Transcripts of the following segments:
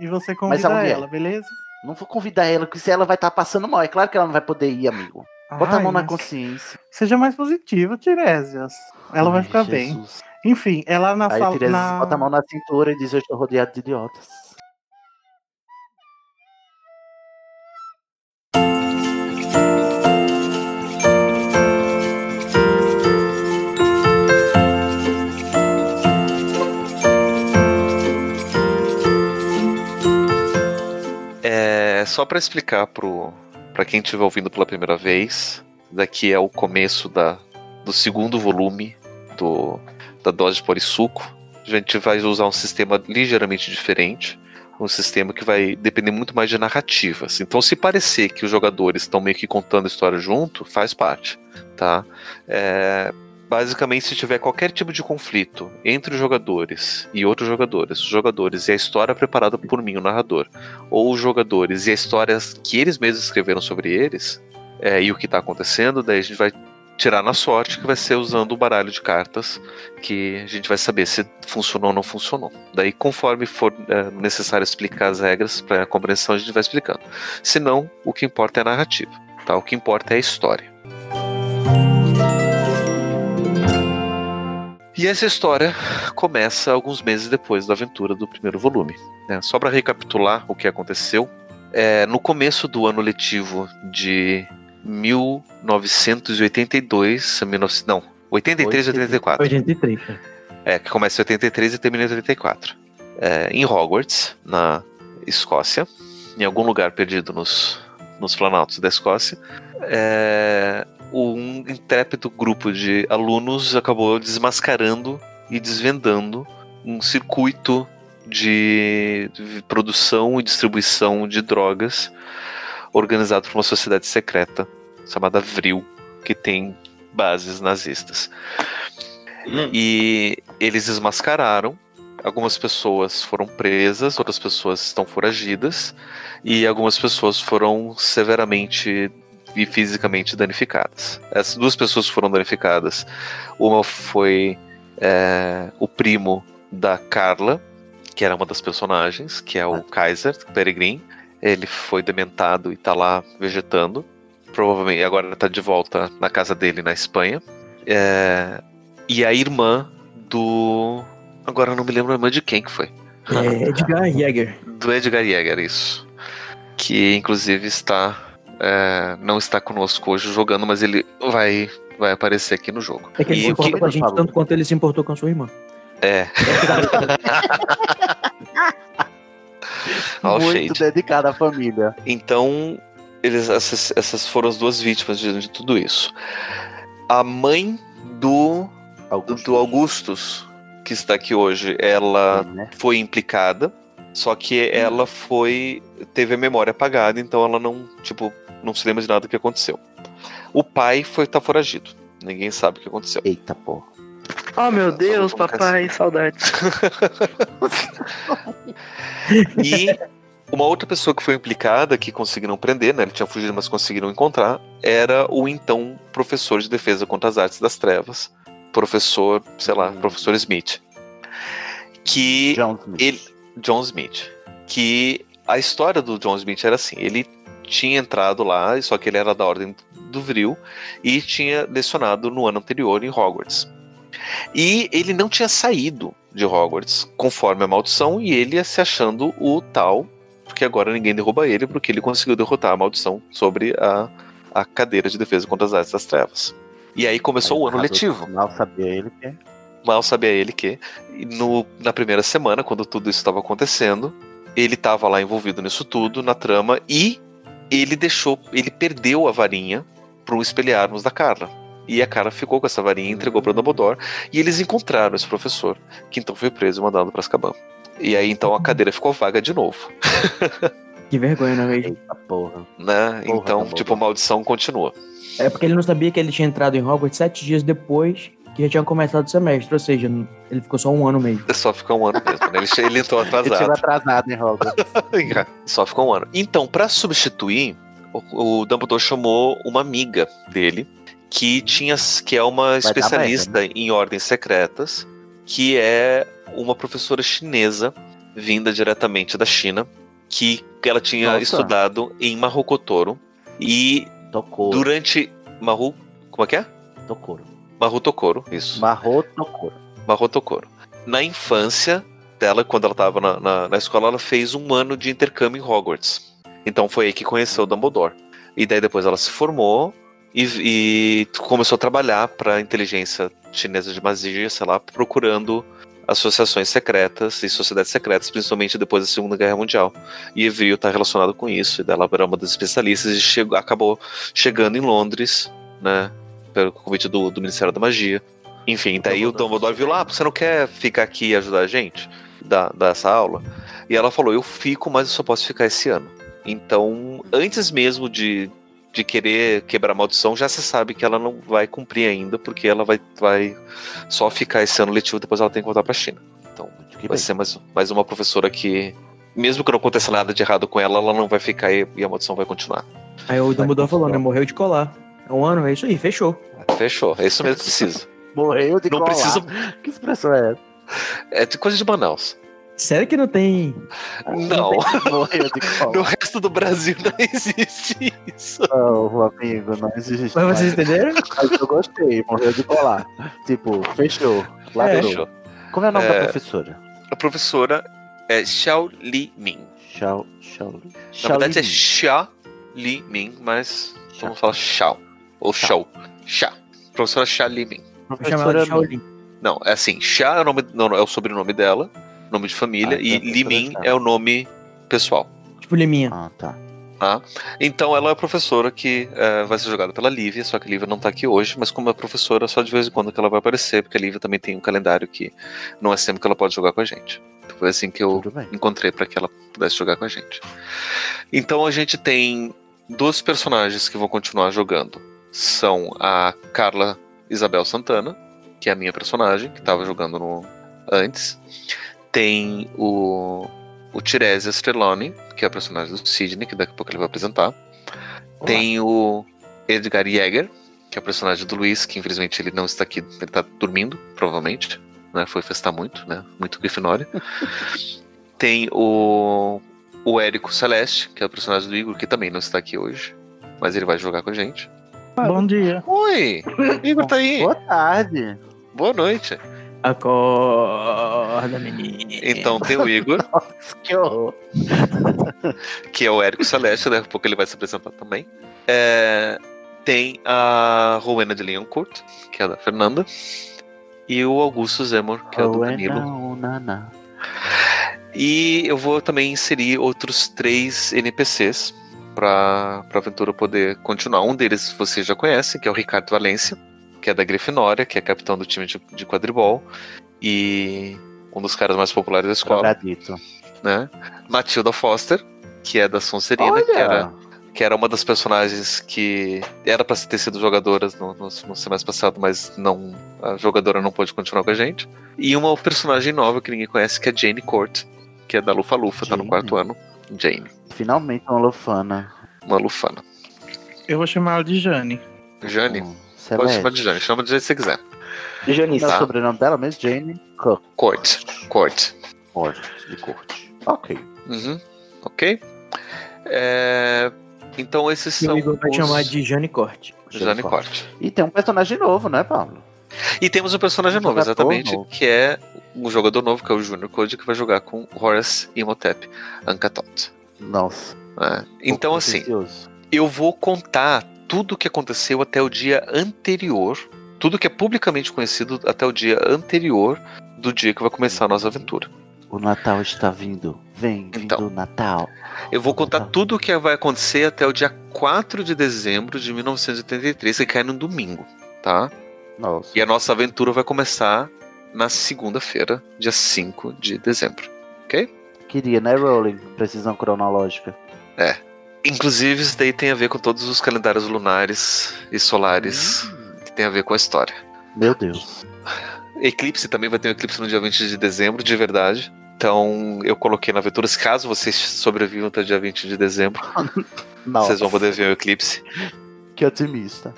e você convida é? ela, beleza? Não vou convidar ela, porque se ela vai estar passando mal. É claro que ela não vai poder ir, amigo. Bota a Ai, mão na consciência. Seja mais positivo, Tiresias. Ela vai Ai, ficar bem. Jesus. Enfim, ela na Aí sala. Tiresias na- bota a mão na cintura e diz: Eu estou rodeado de idiotas. Só para explicar pro para quem estiver ouvindo pela primeira vez, daqui é o começo da, do segundo volume do da dose de polissuco. A gente vai usar um sistema ligeiramente diferente, um sistema que vai depender muito mais de narrativas. Então, se parecer que os jogadores estão meio que contando a história junto, faz parte, tá? É, basicamente, se tiver qualquer tipo de conflito entre os jogadores e outros jogadores, os jogadores e a história preparada por mim, o narrador, ou os jogadores e as histórias que eles mesmos escreveram sobre eles é, e o que está acontecendo, daí a gente vai tirar na sorte, que vai ser usando o baralho de cartas, que a gente vai saber se funcionou ou não funcionou. Daí, conforme for é, necessário explicar as regras para a compreensão, a gente vai explicando. Se não, o que importa é a narrativa, tá? O que importa é a história. E essa história começa alguns meses depois da aventura do primeiro volume. né? Só para recapitular o que aconteceu, é, no começo do ano letivo de 1982, a 19 não, 83 e 84. 83. né? É, que começa em 83 e termina em 84. É, em Hogwarts, na Escócia, em algum lugar perdido nos, nos planaltos da Escócia, é, um intrépido grupo de alunos acabou desmascarando e desvendando um circuito de produção e distribuição de drogas organizado por uma sociedade secreta chamada Vril, que tem bases nazistas. E eles desmascararam. Algumas pessoas foram presas, outras pessoas estão foragidas, e algumas pessoas foram severamente e fisicamente danificadas. Essas duas pessoas foram danificadas. Uma foi é, o primo da Carla, que era uma das personagens, que é o Kaiser Peregrin. Ele foi dementado e tá lá vegetando. Provavelmente agora tá de volta na casa dele na Espanha. É, e a irmã do. Agora eu não me lembro a irmã de quem que foi. É Edgar Jäger. Do Edgar Jäger, isso. Que inclusive está. É, não está conosco hoje jogando, mas ele vai, vai aparecer aqui no jogo. É que ele E se que- importa com a gente tanto quanto ele se importou com a sua irmã. É. Muito dedicado à família. Então, eles, essas, essas foram as duas vítimas de, de tudo isso. A mãe do, Augusto. do Augustus, que está aqui hoje, ela né? foi implicada, só que ela foi. teve a memória apagada, então ela não, tipo, não se lembra de nada que aconteceu. O pai foi tá foragido. Ninguém sabe o que aconteceu. Eita porra. Oh meu Deus, vou colocar papai, saudades. E uma outra pessoa que foi implicada, que conseguiram prender, né? Ele tinha fugido, mas conseguiram encontrar, era o então professor de defesa contra as artes das trevas, professor, sei lá, professor Smith. Que John Smith. ele, John Smith, que a história do John Smith era assim, ele tinha entrado lá, só que ele era da ordem do Vril e tinha lecionado no ano anterior em Hogwarts. E ele não tinha saído de Hogwarts conforme a maldição e ele ia se achando o tal, porque agora ninguém derruba ele porque ele conseguiu derrotar a maldição sobre a, a cadeira de defesa contra as artes das trevas. E aí começou o ano letivo. Mal sabia ele que. Mal sabia ele que, no, na primeira semana, quando tudo isso estava acontecendo, ele estava lá envolvido nisso tudo, na trama, e ele deixou, ele perdeu a varinha para um espelharmos da Carla. E a Carla ficou com essa varinha e entregou para Dumbledore, e eles encontraram esse professor, que então foi preso e mandado para Azkaban. E aí então a cadeira ficou vaga de novo, Que vergonha, né, velho? Eita porra. né? Porra, então, Dumbledore. tipo, a maldição continua. É porque ele não sabia que ele tinha entrado em Hogwarts sete dias depois que já tinha começado o semestre. Ou seja, ele ficou só um ano mesmo. Só fica um ano mesmo, né? Ele, ele entrou Ele chegou atrasado. atrasado em Hogwarts. Só ficou um ano. Então, pra substituir, o, o Dumbledore chamou uma amiga dele, que tinha que é uma dar especialista em ordens secretas, que é uma professora chinesa vinda diretamente da China, que ela tinha Nossa. estudado em Marrocotoro. E Tocou. durante. Maru. Como é que é? Tocou. Marrotokoro, isso. Marrou, tocou. Marrotokoro. Na infância dela, quando ela estava na, na, na escola, ela fez um ano de intercâmbio em Hogwarts. Então foi aí que conheceu o Dumbledore. E daí depois ela se formou e, e começou a trabalhar para a inteligência chinesa de magia, sei lá, procurando associações secretas e sociedades secretas, principalmente depois da Segunda Guerra Mundial. E Evril está relacionado com isso, e dela era uma das especialistas e chegou, acabou chegando em Londres, né, pelo convite do, do Ministério da Magia. Enfim, daí o Dumbledore viu lá, "Ah, você não quer ficar aqui e ajudar a gente? Da, dessa aula? E ela falou, eu fico, mas eu só posso ficar esse ano. Então, antes mesmo de, de querer quebrar a maldição, já se sabe que ela não vai cumprir ainda, porque ela vai, vai só ficar esse ano letivo, depois ela tem que voltar pra China. Então, Que vai bem. ser mais, mais uma professora que, mesmo que não aconteça nada de errado com ela, ela não vai ficar e, e a maldição vai continuar. Aí o Dumbledore falou, né? Morreu de colar. É um ano, é isso aí, fechou. Fechou, é isso mesmo que precisa. Morreu de Não colar. precisa. Que expressão é essa? É de coisa de Manaus. Sério que não tem. Não, Morreu de no resto do Brasil não existe isso. Não, amigo, não existe. Mas vocês entenderam? Mas eu gostei, morreu de colar. Tipo, fechou. Ladrou. Fechou. Como é o nome É. da professora? A professora é Xiao Li Min. Xiao, Xiao, Na verdade é Xia Li Min, mas vamos falar Xiao. Ou Xiao. Xia. Professora Xia Li Min. Vou chamar ela de Professora Shaolin. Não, é assim, Xia é o, nome, não, é o sobrenome dela, nome de família, Ah, e é Li professora Min Xia. é o nome pessoal. Tipo Liminha. Ah, tá. Tá? Então ela é a professora que eh, vai ser jogada pela Lívia, só que a Lívia não tá aqui hoje, mas como é professora, só de vez em quando que ela vai aparecer, porque a Lívia também tem um calendário que não é sempre que ela pode jogar com a gente. Então foi assim que eu encontrei para que ela pudesse jogar com a gente. Então a gente tem dois personagens que vão continuar jogando. São a Carla Isabel Santana, que é a minha personagem, que estava jogando no antes. Tem o, o Tiresias Streloni, que é a personagem do Sidney, que daqui a pouco ele vai apresentar. Tem o Edgar Jäger, que é o personagem do Luiz, que infelizmente ele não está aqui, ele está dormindo, provavelmente. Né? Foi festar muito, né? Muito Grifinória. Tem o, o Érico Celeste, que é o personagem do Igor, que também não está aqui hoje. Mas ele vai jogar com a gente. Bom dia. Oi! O Igor tá aí! Boa tarde. Boa noite! Acorda, menino. Então tem o Igor, Nossa, que horror. que é o Érico Celeste, daqui a pouco ele vai se apresentar também. É, tem a Rowena de Leoncourt, que é a da Fernanda. E o Augusto Zemor, que é o do Danilo. Não, não, não. E eu vou também inserir outros três NPCs para a aventura poder continuar. Um deles você já conhece, que é o Ricardo Valência, que é da Grifinória, que é capitão do time de, de quadribol e um dos caras mais populares da escola, Drogadito. né? Matilda Foster, que é da Sonserina, que era, que era uma das personagens que era para ter sido jogadoras no, no, no semestre passado, mas não a jogadora não pôde continuar com a gente. E uma personagem nova que ninguém conhece, que é Jane Court, que é da Lufa Lufa, tá no Jane. quarto ano. Jane, finalmente uma lufana. uma lufana. Eu vou chamar ela de Jane. Jane, com pode Celeste. chamar de Jane, chama do jeito que você quiser. Janice. Não é Tá. o sobrenome dela mesmo? Jane Cook. Court, Court. Corte, de corte. Ok. Uhum. Ok? É, Então esses E são o Igor vai os... chamar de Jane Corte. Jane Court. E tem um personagem novo, né, Paulo? E temos um personagem Um novo, exatamente, novo. que é um jogador novo, que é o Junior Code, que vai jogar com Horace Imhotep Ankatot. Nossa. né? Então, assim, precioso. eu vou contar tudo o que aconteceu até o dia anterior, tudo que é publicamente conhecido até o dia anterior do dia que vai começar a nossa aventura. O Natal está vindo. Vem, vindo Então. o Natal. Eu vou contar Tá. tudo o que vai acontecer até o dia 4 de dezembro de 1983, que cai no domingo, tá? Nossa. E a nossa aventura vai começar na segunda-feira, dia 5 de dezembro. Queria, né, Rowling? Precisão cronológica. Inclusive, isso daí tem a ver com todos os calendários lunares e solares que tem a ver com a história. Meu Deus. Eclipse também vai ter um eclipse no dia 20 de dezembro, de verdade. Então, eu coloquei na aventura, caso vocês sobrevivam até dia 20 de dezembro, vocês vão poder ver o eclipse. Que otimista.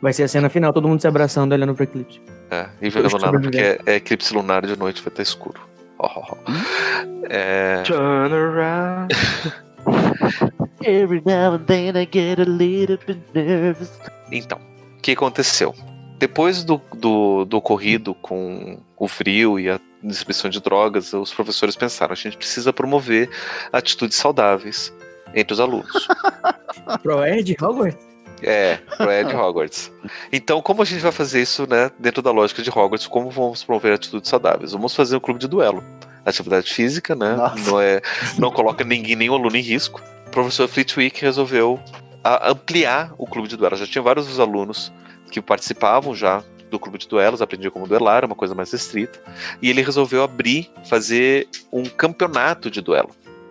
Vai ser a cena final, todo mundo se abraçando olhando pro eclipse. É, e Os nada, porque é, é eclipse lunar de noite, vai estar escuro. Ó, ó, ó. É, Turn around. Every now and then I get a little bit nervous. Então, o que aconteceu? Depois do, do, do ocorrido com o frio e a distribuição de drogas, os professores pensaram: a gente precisa promover atitudes saudáveis entre os alunos. Pro Ed, Hogwarts? É, pro Ed Hogwarts. Então, como a gente vai fazer isso, né, dentro da lógica de Hogwarts, como vamos promover atitudes saudáveis? Vamos fazer um clube de duelo. Atividade física, né? Nossa. Não, é, não coloca ninguém, nenhum aluno em risco. O professor Flitwick resolveu a- ampliar o clube de duelo. Já tinha vários dos alunos que participavam já do clube de duelos, aprendiam como duelar, uma coisa mais restrita. E ele resolveu abrir, fazer um campeonato de duelo,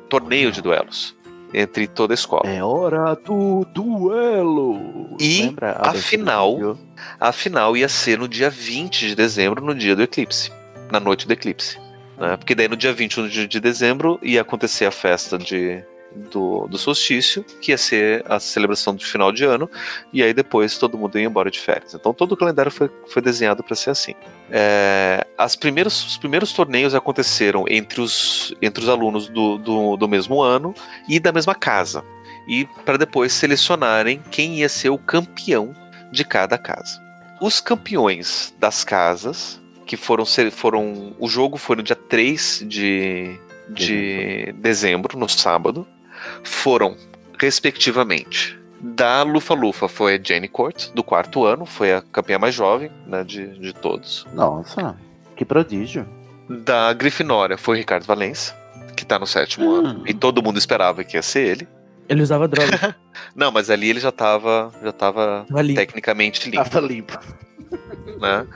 torneio de duelos entre toda a escola. É hora do duelo. E Lembra? a desse final-? A final ia ser no dia 20 de dezembro, no dia do eclipse. Na noite do eclipse. Né? Porque daí no dia 21 de de dezembro ia acontecer a festa de, do, do solstício, que ia ser a celebração do final de ano, e aí depois todo mundo ia embora de férias. Então todo o calendário foi, foi desenhado para ser assim. É, as primeiros, os primeiros torneios aconteceram entre os, entre os alunos do, do, do mesmo ano e da mesma casa. E para depois selecionarem quem ia ser o campeão de cada casa. Os campeões das casas, que foram foram. O jogo foi no dia 3 de, de dezembro, no sábado, foram, respectivamente, da Lufa Lufa foi a Jenny Court, do quarto ano, foi a campeã mais jovem né, de, de todos. Nossa, que prodígio. Da Grifinória foi o Ricardo Valença, que tá no sétimo Hum. ano, e todo mundo esperava que ia ser ele. Ele usava droga. Não, mas ali ele já tava, já tava Tava limpo. tecnicamente limpo. Tava limpo. Né?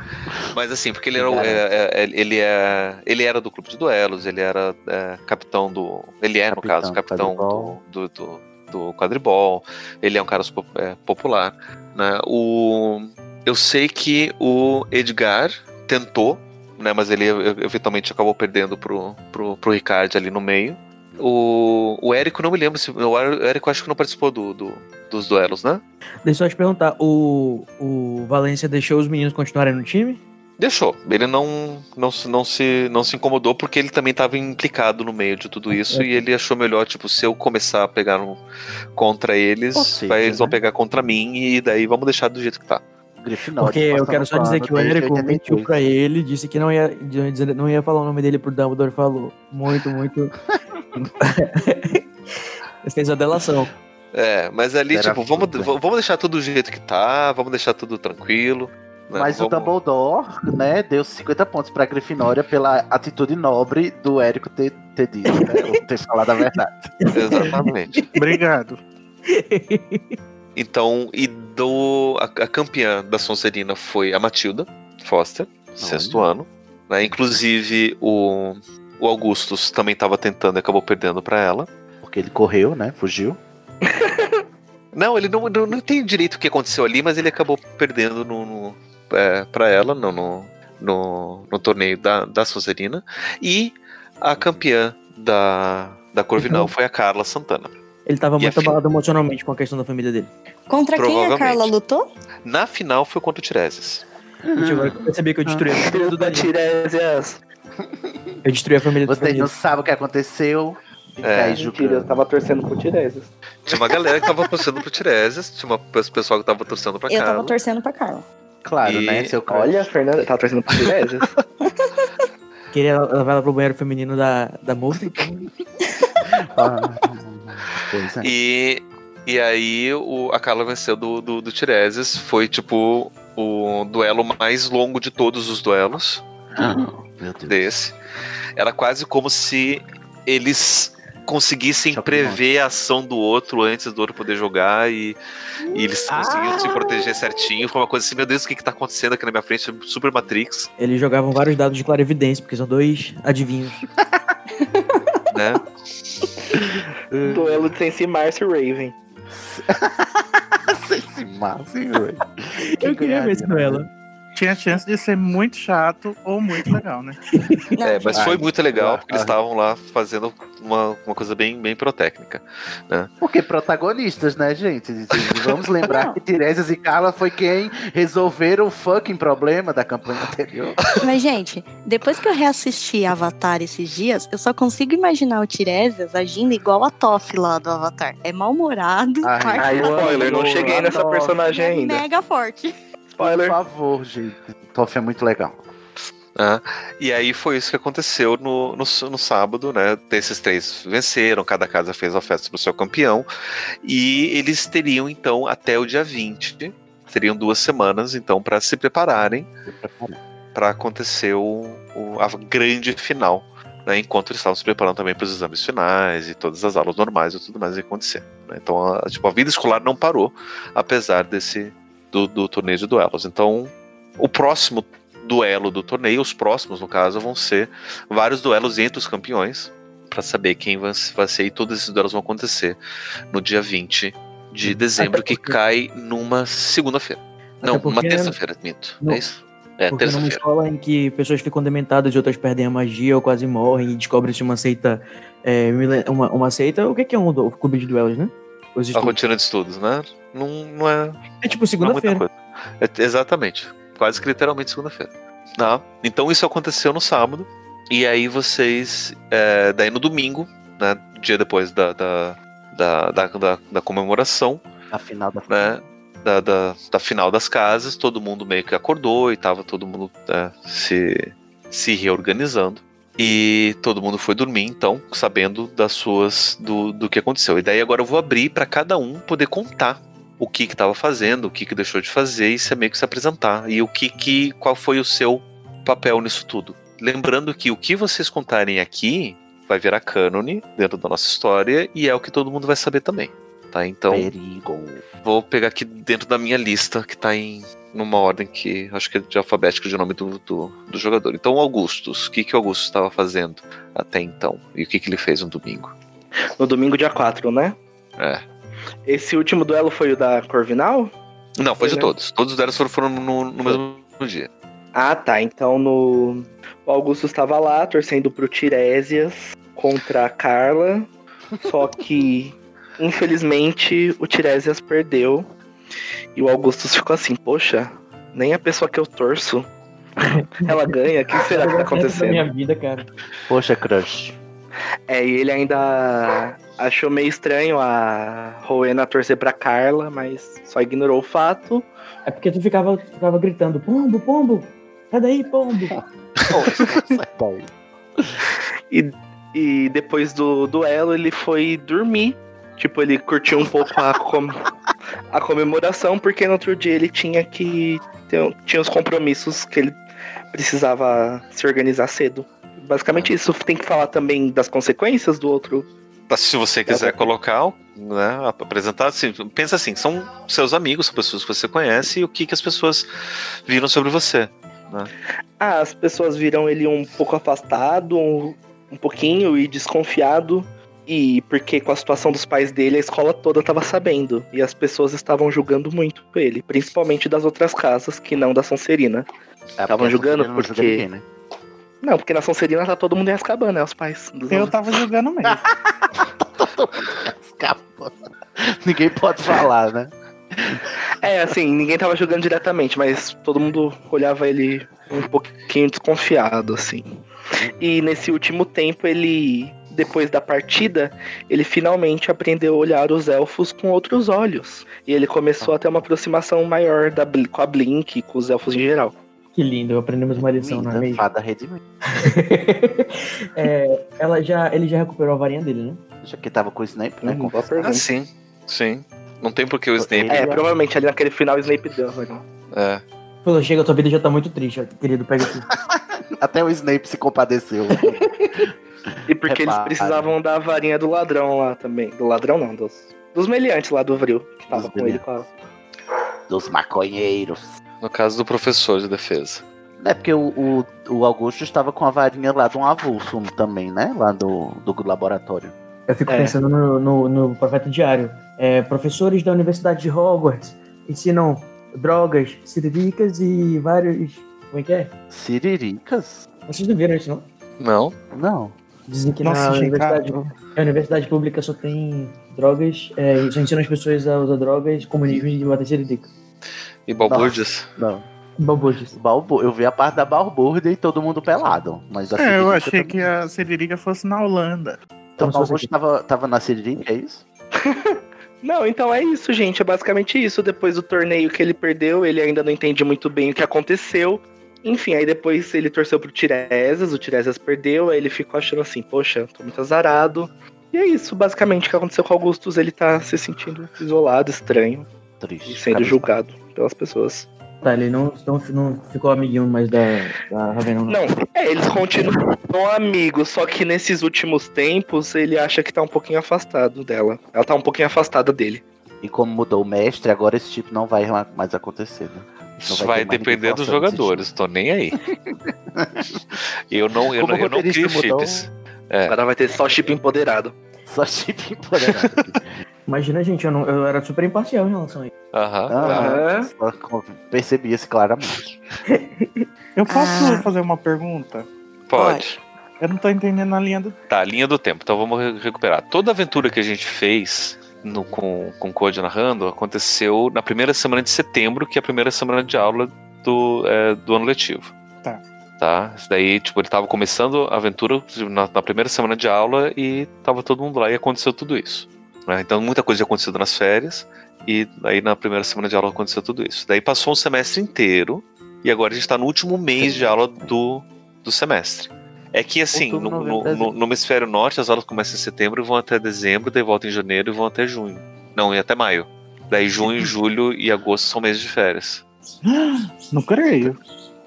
Mas assim, porque ele era, Garanto. é, é, ele é, ele era do clube de duelos, ele era é, capitão do, ele é no Capitão caso capitão do, quadribol. do, do, do quadribol. Ele é um cara super, é, popular, né? O, eu sei que o Edgar tentou, né? Mas ele eventualmente acabou perdendo pro, pro, pro Ricardo ali no meio. O, o Érico, não me lembro se. O Érico acho que não participou do, do- dos duelos, né? Deixa eu só te perguntar, o, o Valência deixou os meninos continuarem no time? Deixou. Ele não, não, se- não, se, não se incomodou porque ele também estava implicado no meio de tudo isso e ele achou melhor, tipo, se eu começar a pegar um, contra eles, seja, vai- eles vão né? pegar contra mim e daí vamos deixar do jeito que tá. Grifinória. Porque eu quero só dizer que o Érico 82. mentiu pra ele, disse que não ia, não ia falar o nome dele pro Dumbledore, falou. Muito, muito. Fez a delação. É, mas ali, Era tipo, vamos, vamos deixar tudo do jeito que tá, vamos deixar tudo tranquilo. né, Mas o vamos- Dumbledore, né, deu 50 pontos pra Grifinória pela atitude nobre do Érico ter, ter dito, né? ou ter falado a verdade. Exatamente. Obrigado. Então, e do. A, a campeã da Sonserina foi a Matilda Foster, sexto ano. né, Inclusive, o, o Augustus também estava tentando e acabou perdendo para ela. Porque ele correu, né? Fugiu. Não, ele não, não, não tem direito o que aconteceu ali, mas ele acabou perdendo no, no, é, para ela no, no, no, no torneio da, da Sonserina. E a campeã da, da Corvinal foi a Carla Santana. Ele tava E muito a fi- abalado emocionalmente com a questão da família dele. Contra quem a. Carla lutou? Na final foi contra o Tiresias. Gente, agora que eu percebi que eu destruí a do Danilo. Tiresias. Eu destruí a família do Vocês não sabem o que aconteceu. É. Mentira, eu tava torcendo pro Tiresias. Tinha uma galera que tava torcendo pro Tiresias, tinha uma pe- pessoal que tava torcendo pra Eu Carla. tava torcendo pra Carla. Claro, E- né? Seu. Olha, Fernanda, tava torcendo pro Tiresias. Queria levar ela pro banheiro feminino da, da então. Ah, é. E, e aí o, a Carla venceu do, do, do Tiresias. Foi tipo o duelo mais longo de todos os duelos Ah, Deus. Desse. Era quase como se eles conseguissem Choque prever a ação do outro antes do outro poder jogar e, e eles conseguiam se proteger certinho. Foi uma coisa assim, meu Deus, o que, que tá acontecendo aqui na minha frente? Super Matrix, Eles jogavam vários dados de clarividência, porque são dois adivinhos. né? Duelo de Sensi Márcio e Raven. Esse máximo, velho. Eu queria ver esse duelo. Tinha chance de ser muito chato ou muito legal, né? É, mas foi Ai, muito legal, ah, porque eles ah. estavam lá fazendo uma, uma coisa bem, bem protécnica. Porque protagonistas, né, gente? Vamos lembrar que Tiresias e Carla foi quem resolveram o fucking problema da campanha anterior. Mas, gente, depois que eu reassisti Avatar esses dias, eu só consigo imaginar o Tiresias agindo igual a Toph lá do Avatar. É mal-humorado, Ai, parte Ai, da- spoiler, não cheguei nessa personagem é ainda. mega forte. Por Spoiler. favor, gente. Toff é muito legal. Ah, e aí foi isso que aconteceu no, no, no sábado, né? Esses três venceram, cada casa fez a festa pro seu campeão. E eles teriam, então, até o dia 20, teriam duas semanas, então, para se prepararem para acontecer o, o- a grande final. Né, enquanto eles estavam se preparando também para os exames finais e todas as aulas normais e tudo mais ia acontecer. né. Então, a, tipo, a vida escolar não parou, apesar desse do, do torneio de duelos. Então, o próximo duelo do torneio, os próximos, no caso, vão ser vários duelos entre os campeões, para saber quem vai, ser, e todos esses duelos vão acontecer no dia 20 de dezembro, que porque- cai numa segunda-feira. Não, porque- uma terça-feira, minto. Não, é isso? É, Porque numa escola em que pessoas ficam dementadas e outras perdem a magia ou quase morrem e descobre-se uma seita. é, uma, uma seita. O que que é um clube de duelos, né? Os A rotina de estudos, né? Não, não é, É tipo é segunda-feira. É, exatamente. Quase que literalmente segunda-feira. Tá? Então isso aconteceu no sábado. E aí vocês. é, daí no domingo, né? Dia depois da, da, da, da, da- da comemoração, Afinal da né? Da, da, da final das casas, todo mundo meio que acordou e tava todo mundo é, se, se reorganizando. E todo mundo foi dormir, então, sabendo das suas. do, do que aconteceu. E daí agora eu vou abrir para cada um poder contar o que que tava fazendo, o que que deixou de fazer e se meio que se apresentar. E o que que. qual foi o seu papel nisso tudo. Lembrando que o que vocês contarem aqui vai virar cânone dentro da nossa história e é o que todo mundo vai saber também. Tá? Então. Perigo. Vou pegar aqui dentro da minha lista, que tá em numa ordem que acho que é de alfabética de nome do, do, do jogador. Então, Augustus, o que, que o Augustus estava fazendo até então? E o que, que ele fez no domingo? No domingo, dia 4, né? É. Esse último duelo foi o da Corvinal? Não, foi de Né? todos. Todos os deles foram, foram no, no mesmo dia. Ah, tá. Então no. O Augusto estava lá torcendo pro Tiresias contra a Carla. Só que, infelizmente, o Tiresias perdeu. E o Augustus ficou assim, poxa, nem a pessoa que eu torço. Ela ganha, o que será que tá Da acontecendo? minha vida, cara. Poxa, crush. É, e ele ainda achou meio estranho a Rowena torcer pra Carla, mas só ignorou o fato. É porque tu ficava, ficava gritando: pombo, pombo! Sai daí, pombo! E depois do duelo ele foi dormir. Tipo, ele curtiu um pouco a, com- a comemoração, porque no outro dia ele tinha que. ter- tinha os compromissos que ele precisava se organizar cedo. Basicamente isso. Tem que falar também das consequências do outro. Tá, Se você quiser colocar, né, apresentar, assim, pensa assim, são seus amigos, são pessoas que você conhece e o que, que as pessoas viram sobre você. Ah, as pessoas viram ele um pouco afastado, um, um pouquinho e desconfiado. E porque com a situação dos pais dele, a escola toda tava sabendo. E as pessoas estavam julgando muito ele, principalmente das outras casas, que não da Sonserina. É, Tavam porque julgando não julga porque- ninguém, né? Não, porque na Sonserina tá todo mundo em Azkaban, né? Os pais dos Eu alunos. tava jogando mesmo. Escapa. Ninguém pode falar, né? É, assim, ninguém tava julgando diretamente, mas todo mundo olhava ele um pouquinho desconfiado, assim. E nesse último tempo, ele, depois da partida, ele finalmente aprendeu a olhar os elfos com outros olhos. E ele começou a ter uma aproximação maior da, com a Blink e com os elfos em geral. Que lindo, aprendemos uma lição, não é Linda, mesmo? fada redimida. É, ela já, ele já recuperou a varinha dele, né? Acho que tava com o Snape, né? Hum, Ah, sim, sim. Não tem por que o Snape. É, provavelmente ali naquele final o Snape deu, né? É. Falou, chega, tua vida já tá muito triste, querido, pega aqui. Até o Snape se compadeceu. E porque eles Repara. precisavam da varinha do ladrão lá também. Do ladrão não, dos, dos meliantes lá do Vril, que tava Dos com ele com a, Dos maconheiros. No caso do professor de defesa. É porque o, o, o Augusto estava com a varinha lá de um avulso também, né? Lá do, do laboratório. Eu fico É. pensando no, no, no profeta diário. É, professores da Universidade de Hogwarts ensinam drogas, cirílicas e vários. Como é que é? Siriricas? Vocês não viram isso, não? Não. Não. Dizem que Nossa, na universidade, a universidade pública só tem drogas, é, e só ensina as pessoas a usar drogas, comunismo e bater cirílica. E balbúrdias? Não. Balbúrdias. Balbu... Eu vi a parte da balbúrdia e todo mundo pelado. Mas a É, eu achei também. que a Siririca fosse na Holanda. Então Como o tava, tava na Siririca, é isso? Não, então é isso, gente. É basicamente isso. Depois do torneio que ele perdeu, ele ainda não entende muito bem o que aconteceu. Enfim, aí depois ele torceu pro Tiresias, o Tiresias perdeu, aí ele ficou achando assim, poxa, tô muito azarado. E é isso, basicamente, o que aconteceu com o Augustus, ele tá se sentindo isolado, estranho, e Triste. sendo Cara, julgado pelas pessoas. Tá, ele não, não, não ficou amiguinho mais da, da não. Não, é, eles continuam amigos, só que nesses últimos tempos ele acha que tá um pouquinho afastado dela. Ela tá um pouquinho afastada dele. E como mudou o mestre, agora esse tipo não vai mais acontecer, né? Isso vai, vai depender dos jogadores, tô nem aí. eu não, eu Como não, eu não crio chips. É. Agora vai ter só chip empoderado. Só chip empoderado. Imagina, gente, eu, não, eu era super imparcial em relação a isso. Aham. Ah, Aham. co- percebi isso claramente. Eu posso Ah. fazer uma pergunta? Pode. Eu não tô entendendo a linha do. Tá, linha do tempo. Então vamos re- recuperar. Toda aventura que a gente fez no, com, com o Code narrando aconteceu na primeira semana de setembro, que é a primeira semana de aula do, é, do ano letivo. Tá. Tá? Isso daí, tipo, ele tava começando a aventura na, na primeira semana de aula e tava todo mundo lá e aconteceu tudo isso. Né? Então muita coisa tinha acontecido nas férias e aí na primeira semana de aula aconteceu tudo isso. Daí passou um semestre inteiro e agora a gente tá no último mês de aula do, do semestre. É que assim, Outubro, no, no, no, no hemisfério norte as aulas começam em setembro e vão até dezembro, daí voltam em janeiro e vão até junho. Não, e até maio. Daí junho, julho e agosto são meses de férias. Não creio.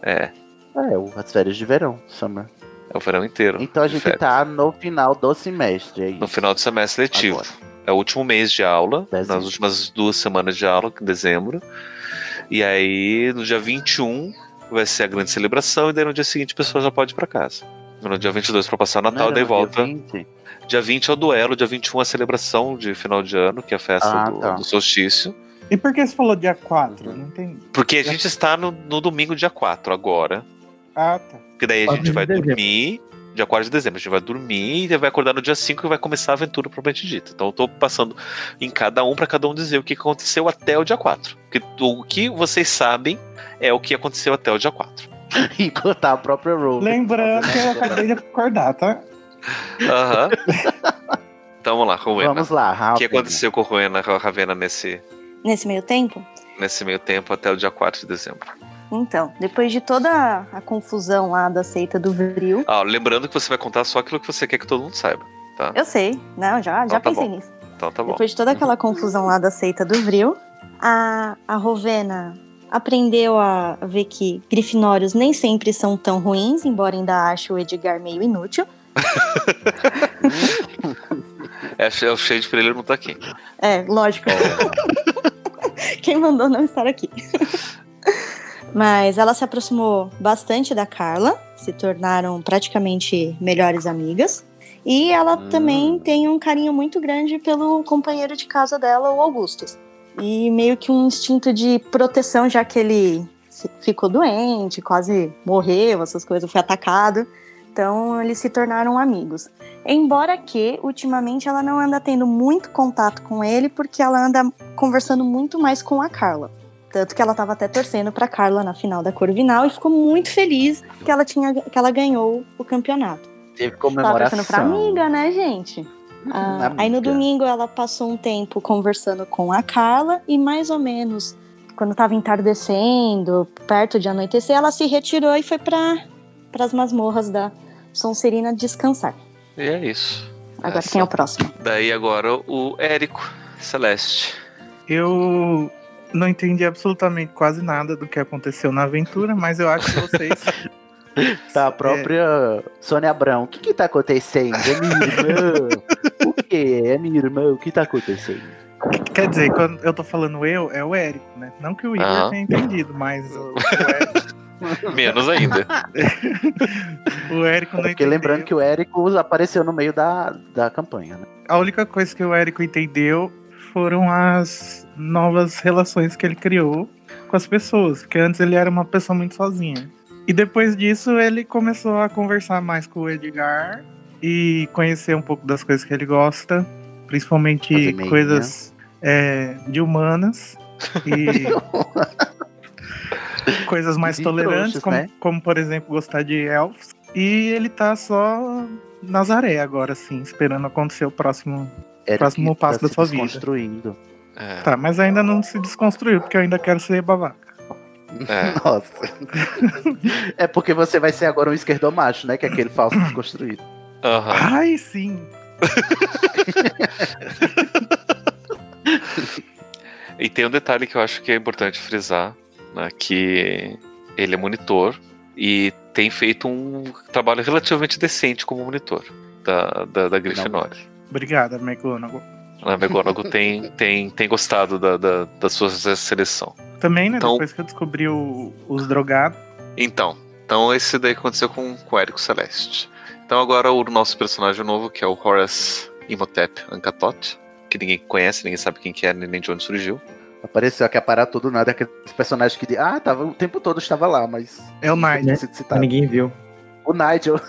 É, É, o- as férias de verão, summer. é o verão inteiro. Então a gente férias. tá no final do semestre, é. No final do semestre letivo. Agora. É o último mês de aula, Dezembro. nas últimas duas semanas de aula, em dezembro. E aí, no dia 21, vai ser a grande celebração, e daí no dia seguinte a pessoa já pode ir pra casa. No dia 22 pra passar o Não Natal, era daí no dia volta. 20? Dia 20 é o duelo, dia 21 é a celebração de final de ano, que é a festa Ah, do, tá. do solstício. E por que você falou dia 4? Não entendi. Porque a gente está no, no domingo, dia 4 agora. Ah, tá. Porque daí a 4 gente de vai dezembro. dormir. Dia 4 de dezembro, a gente vai dormir e vai acordar no dia 5 e vai começar a aventura propriamente dita. Então eu tô passando em cada um para cada um dizer o que aconteceu até o dia 4. Porque o que vocês sabem é o que aconteceu até o dia 4. E cortar a própria roll. Lembrando que eu acabei de acordar, tá? Aham. então vamos lá, Rowena. Vamos lá, O rápido. que aconteceu com o Rowena com a Ravena nesse, Nesse meio tempo? nesse meio tempo até o dia 4 de dezembro? Então, depois de toda a confusão lá da seita do Vril, Ah, lembrando que você vai contar só aquilo que você quer que todo mundo saiba. Tá? eu sei, não, já, já Então tá pensei bom. nisso. Então tá bom. Depois de toda aquela confusão lá da seita do Vril, a, a Rovena aprendeu a ver que grifinórios nem sempre são tão ruins, embora ainda ache o Edgar meio inútil. É, é o shade pra ele não tá aqui. É, lógico. Quem mandou não estar aqui. Mas ela se aproximou bastante da Carla, se tornaram praticamente melhores amigas. E ela Hum. também tem um carinho muito grande pelo companheiro de casa dela, o Augustus. E meio que um instinto de proteção, já que ele ficou doente, quase morreu, essas coisas, foi atacado. Então eles se tornaram amigos. Embora que, ultimamente, ela não anda tendo muito contato com ele, porque ela anda conversando muito mais com a Carla. Tanto que ela estava até torcendo pra Carla na final da Corvinal e ficou muito feliz que ela, tinha, que ela ganhou o campeonato. Teve Tava comemoração. torcendo pra amiga, né, gente? Ah, amiga. aí no domingo ela passou um tempo conversando com a Carla e mais ou menos quando tava entardecendo, perto de anoitecer, ela se retirou e foi para as masmorras da Sonserina descansar. E é isso. Agora Essa. quem é o próximo? Daí agora o Érico Celeste. Eu não entendi absolutamente quase nada do que aconteceu na aventura, mas eu acho que vocês. Tá, a própria Sônia Abrão. O que que tá acontecendo? É minha irmã. o que? É minha irmã. O que tá acontecendo? Quer dizer, quando eu tô falando eu, é o Érico, né? Não que o Igor Aham. tenha entendido, mas o, o Érico, Menos ainda. o Érico não Porque entendeu. lembrando que o Érico apareceu no meio da, da campanha, né? A única coisa que o Érico entendeu foram as novas relações que ele criou com as pessoas, porque antes ele era uma pessoa muito sozinha. E depois disso ele começou a conversar mais com o Edgar e conhecer um pouco das coisas que ele gosta, principalmente coisas é, de humanas e coisas mais E tolerantes, trouxas, como, né? como, por exemplo gostar de elfos. E ele tá só Nazaré agora, sim, esperando acontecer o próximo. Eric Próximo passo tá da se sua vida. desconstruindo. É, Tá, mas ainda não se desconstruiu, porque eu ainda quero ser babaca. é. Nossa. é porque você vai ser agora um esquerdomacho, né? Que é aquele falso desconstruído. Aham. Ai, sim! E tem um detalhe que eu acho que é importante frisar, né, que ele é monitor e tem feito um trabalho relativamente decente como monitor da, da, da Grifinória. Obrigada, McGonagall. A McGonagall tem, tem, tem gostado da, da, da sua seleção. Também, né? Então- Depois que eu descobri o- os drogados. Então, então esse daí aconteceu com, com o Érico Celeste. Então agora o nosso personagem novo, que é o Horace Imhotep Ancatot, que ninguém conhece, ninguém sabe quem que é, nem de onde surgiu. Apareceu aqui a parar tudo nada, aqueles personagens que. Ah, tava, o tempo todo estava lá, mas. É o Nigel. citado. Ninguém viu. O Nigel.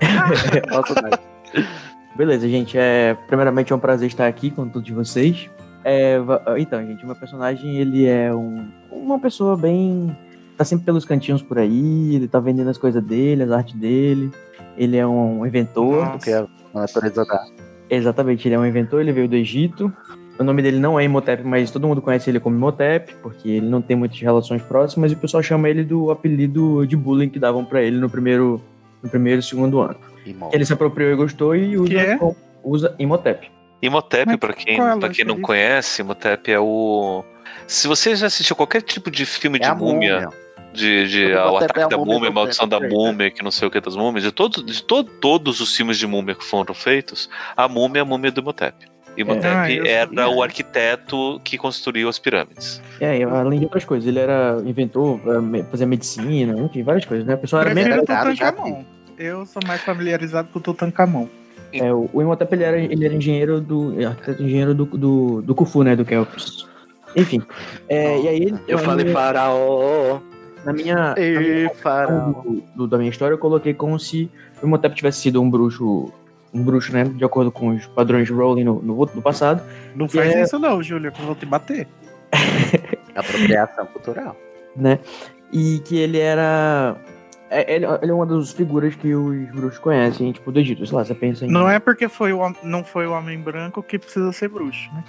Nossa, o Nigel. Beleza, gente. É, primeiramente é um prazer estar aqui com todos vocês. É, então, gente, meu personagem ele é um, uma pessoa bem. tá sempre pelos cantinhos por aí, ele tá vendendo as coisas dele, as artes dele. Ele é um inventor. Nossa. Porque é natureza da. Exatamente, ele é um inventor, ele veio do Egito. O nome dele não é Imhotep, mas todo mundo conhece ele como Imhotep, porque ele não tem muitas relações próximas e o pessoal chama ele do apelido de bullying que davam pra ele no primeiro no primeiro e segundo ano. Ele se apropriou e gostou e usa, é? usa Imhotep. Imhotep, Mas pra quem, é a pra quem não conhece, Imhotep é o. Se você já assistiu qualquer tipo de filme É de a múmia, múmia. de, de ah, o é ataque a da múmia múmia, a maldição da múmia, que não sei o que das múmias, de, todo, de to- todos os filmes de múmia que foram feitos, a múmia é a múmia do Imhotep. Imhotep Ah, eu era o arquiteto que construiu as pirâmides. É, além de outras coisas, ele era inventor, eh, fazia medicina, enfim, várias coisas, né? O pessoal era Era já Tutankhamon. Eu sou mais familiarizado com o Tutankhamon. É, o, o Imhotep ele era, ele era engenheiro do. arquiteto engenheiro do, do, do Khufu, né? Do Kelps. Enfim. É, e aí. Eu falei faraó. Na minha. na minha Ei, faraó. do, do- da minha história, eu coloquei como se o Imhotep tivesse sido um bruxo. Um bruxo, né? De acordo com os padrões de Rowling no, no, no passado. Não faz É. isso não, Júlio, que eu vou te bater. Apropriação cultural. né? E que ele era. É- Ele, ele é uma das figuras que os bruxos conhecem, tipo, do Egito. Sei lá, você pensa em. Não é porque foi o, não foi o homem branco que precisa ser bruxo, né?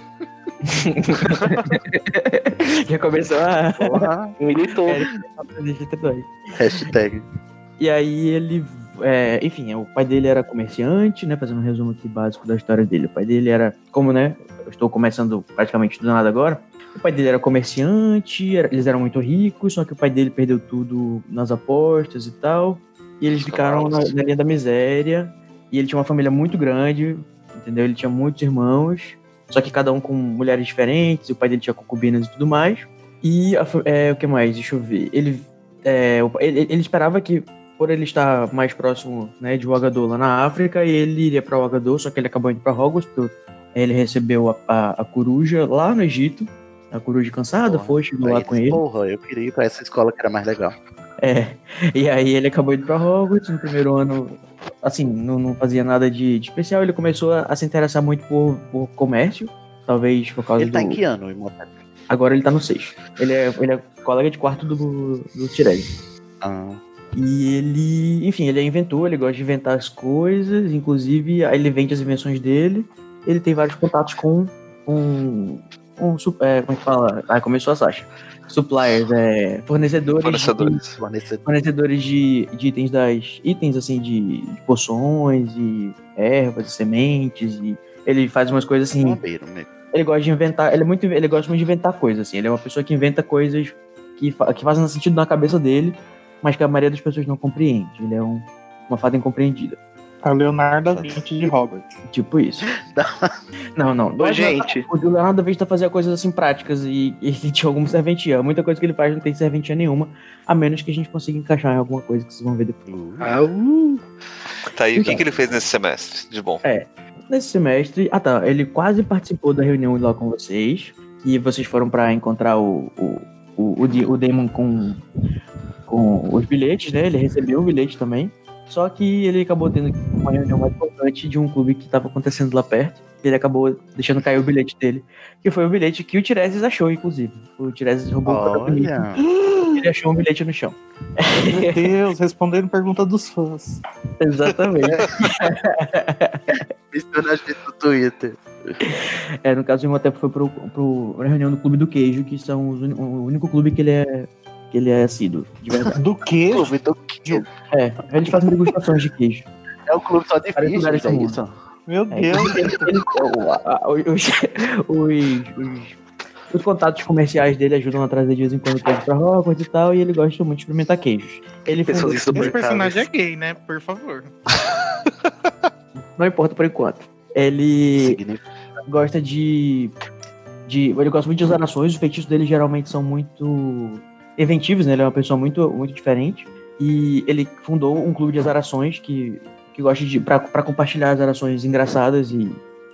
Já começou a. Porra. Militou. É. Deixa Hashtag. E aí ele. é, enfim, o pai dele era comerciante, né? Fazendo um resumo aqui básico da história dele. O pai dele era, como né? Eu estou começando praticamente do nada agora. O pai dele era comerciante, era- eles eram muito ricos, só que o pai dele perdeu tudo nas apostas e tal. E eles ficaram na, na linha da miséria. E ele tinha uma família muito grande, entendeu? Ele tinha muitos irmãos, só que cada um com mulheres diferentes. O pai dele tinha concubinas e tudo mais. E a é, o que mais? Deixa eu ver. Ele, é, ele, ele esperava que por ele estar mais próximo né, de Ouagadougou lá na África, ele iria para Ouagadougou, só que ele acabou indo para Hogwarts, porque ele recebeu a, a, a coruja lá no Egito, a coruja cansada, Porra, chegou Aí lá com ele. Porra, eu queria ir pra essa escola que era mais legal. É, e aí ele acabou indo pra Hogwarts no primeiro ano, assim, não, não fazia nada de, de especial, ele começou a, a se interessar muito por, por comércio, talvez por causa Ele do... tá em que ano, Imhotep? Agora ele tá no sexto. Ele é, ele é colega de quarto do, do Tireg. Ah, E ele, enfim, ele é inventor, ele gosta de inventar as coisas, inclusive aí ele vende as invenções dele. Ele tem vários contatos com um, um su- é, como é que fala? Ah, começou a Sasha. Suppliers, é, fornecedores, Fornecedores. fornecedor. fornecedores de, de itens das itens assim de, de poções e ervas, e sementes e ele faz umas coisas assim. Bombeiro mesmo. Ele gosta de inventar, ele é muito, ele gosta muito de inventar coisas assim. Ele é uma pessoa que inventa coisas que, fa- que fazem sentido na cabeça dele, mas que a maioria das pessoas não compreende. Ele é um, uma fada incompreendida. A Leonardo da Vinci de Hogwarts. Tipo isso. não, não. Ô, gente, O Leonardo da Vinci fazia coisas assim práticas e, e ele tinha alguma serventia. Muita coisa que ele faz não tem serventia nenhuma, a menos que a gente consiga encaixar em alguma coisa que vocês vão ver depois. ah, uh, Tá, e o que, Então. que ele fez nesse semestre de bom? Nesse semestre, ah tá, ele quase participou da reunião lá com vocês, e vocês foram pra encontrar o, o, o, o, o Damon com, com os bilhetes, né? Ele recebeu o bilhete também. Só que ele acabou tendo uma reunião mais importante de um clube que estava acontecendo lá perto. Ele acabou deixando cair o bilhete dele. Que foi o bilhete que o Tiresias achou, inclusive. O Tiresias roubou o protagonista. Olha. Ele achou um bilhete no chão. Meu Deus, respondendo pergunta dos fãs. Exatamente. A gente no Twitter. É, no caso, o Imhotep foi pro, pro, pra reunião do Clube do Queijo, que são os o único clube que ele é, que ele é assíduo, de verdade. Do que? Clube do queijo. É, eles fazem degustações de queijo. É um clube só de lugares é isso? Meu É, Deus. ele- ele- o- a- a- os, os, os- os contatos comerciais dele ajudam a trazer de vez em quando queijo pra Hogwarts e tal, e ele gosta muito de experimentar queijos. Ele Pessoas fundou- Esse personagem é gay, né? Por favor. não importa por enquanto. Ele Significa. gosta de, de. Ele gosta muito de usar ações, os feitiços dele geralmente são muito inventivos, né? Ele é uma pessoa muito, muito diferente. E ele fundou um clube de azarações que, que gosta de. Pra, pra compartilhar azarações engraçadas e,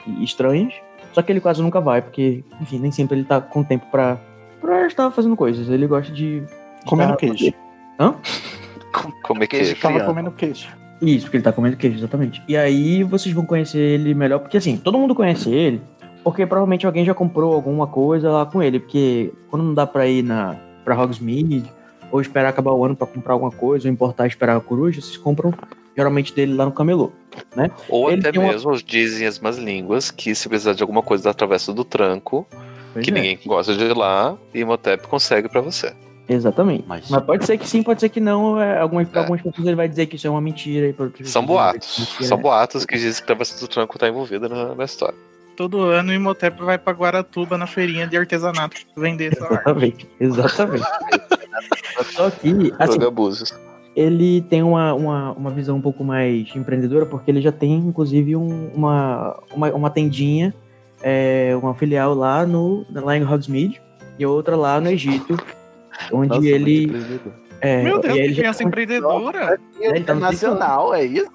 e estranhas. Só que ele quase nunca vai, porque, enfim, nem sempre ele tá com tempo pra, pra estar fazendo coisas. Ele gosta de. Comendo estar- queijo. É que Queijo é? Tava criando. comendo queijo. Isso, porque ele tá comendo queijo, exatamente. E aí vocês vão conhecer ele melhor, porque assim, todo mundo conhece ele, porque provavelmente alguém já comprou alguma coisa lá com ele, porque quando não dá pra ir na, pra Hogsmeade, ou esperar acabar o ano pra comprar alguma coisa, ou importar e esperar a coruja, vocês compram geralmente dele lá no camelô. Ou Ele até tem uma- mesmo dizem as más línguas que se precisar de alguma coisa da travessa do tranco, Pois que é, ninguém gosta de ir lá, Imhotep consegue pra você. Exatamente. Mas- Mas... pode ser que sim, pode ser que não. É, algumas, É. algumas pessoas ele vai dizer que isso é uma mentira. E São boatos. dizer que São boatos que dizem que a travessa do tranco tá envolvida na, na história. Todo ano o Imhotep vai pra Guaratuba na feirinha de artesanato vender essa arte. Exatamente, exatamente. Só que, assim, ele tem uma, uma, uma visão um pouco mais empreendedora, porque ele já tem, inclusive, um- uma, uma, uma tendinha, é, uma filial lá, no, lá em Hogsmeade e outra lá no Egito, onde Nossa, ele. É, Meu Deus, que já- criança empreendedora. ele tá Internacional, é isso?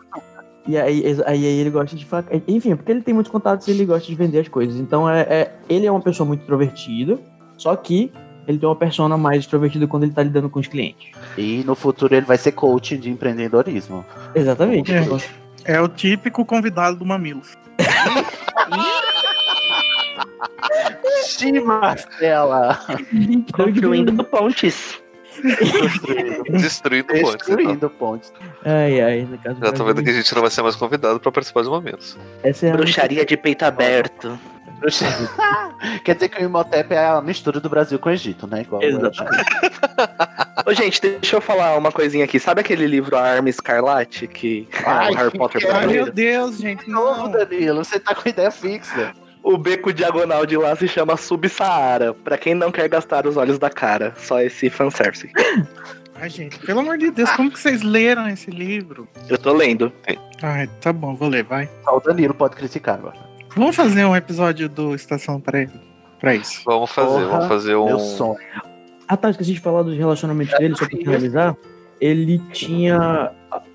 E aí, aí, aí ele gosta de. fa- Enfim, porque ele tem muitos contatos e ele gosta de vender as coisas. Então, é, é- ele é uma pessoa muito extrovertida, só que ele tem uma persona mais extrovertida quando ele tá lidando com os clientes. E no futuro ele vai ser coach de empreendedorismo. Exatamente. É. Então, É o típico convidado do Mamilos. Sim, Marcela! Construindo pontes. Destruindo pontes. Então. Destruindo pontes. Ai, ai, no caso. Já tô vendo que a gente não vai ser mais convidado pra participar de momentos. Essa é a Bruxaria de peito aberto. Quer dizer que o Imhotep é a mistura do Brasil com o Egito, né? Igual Exatamente. Ô, gente, deixa eu falar uma coisinha aqui. Sabe aquele livro A Arma Escarlate que é Ai, o Harry Potter que é? Ai, meu? Deus, gente. Novo, Não. Danilo, você tá com ideia fixa. O beco diagonal de lá se chama Sub-Saara. Pra quem não quer gastar os olhos da cara. Só esse fanservice. Ai, gente, pelo amor de Deus, como que vocês leram esse livro? Eu tô lendo. Ai, tá bom, vou ler, vai. Só o Danilo pode criticar agora. Vamos fazer um episódio do Estação pra, pra isso. Vamos fazer, Porra, vamos fazer um. Meu sonho. Ah, tá, esqueci de falar dos relacionamentos dele, só pra finalizar. Ele tinha.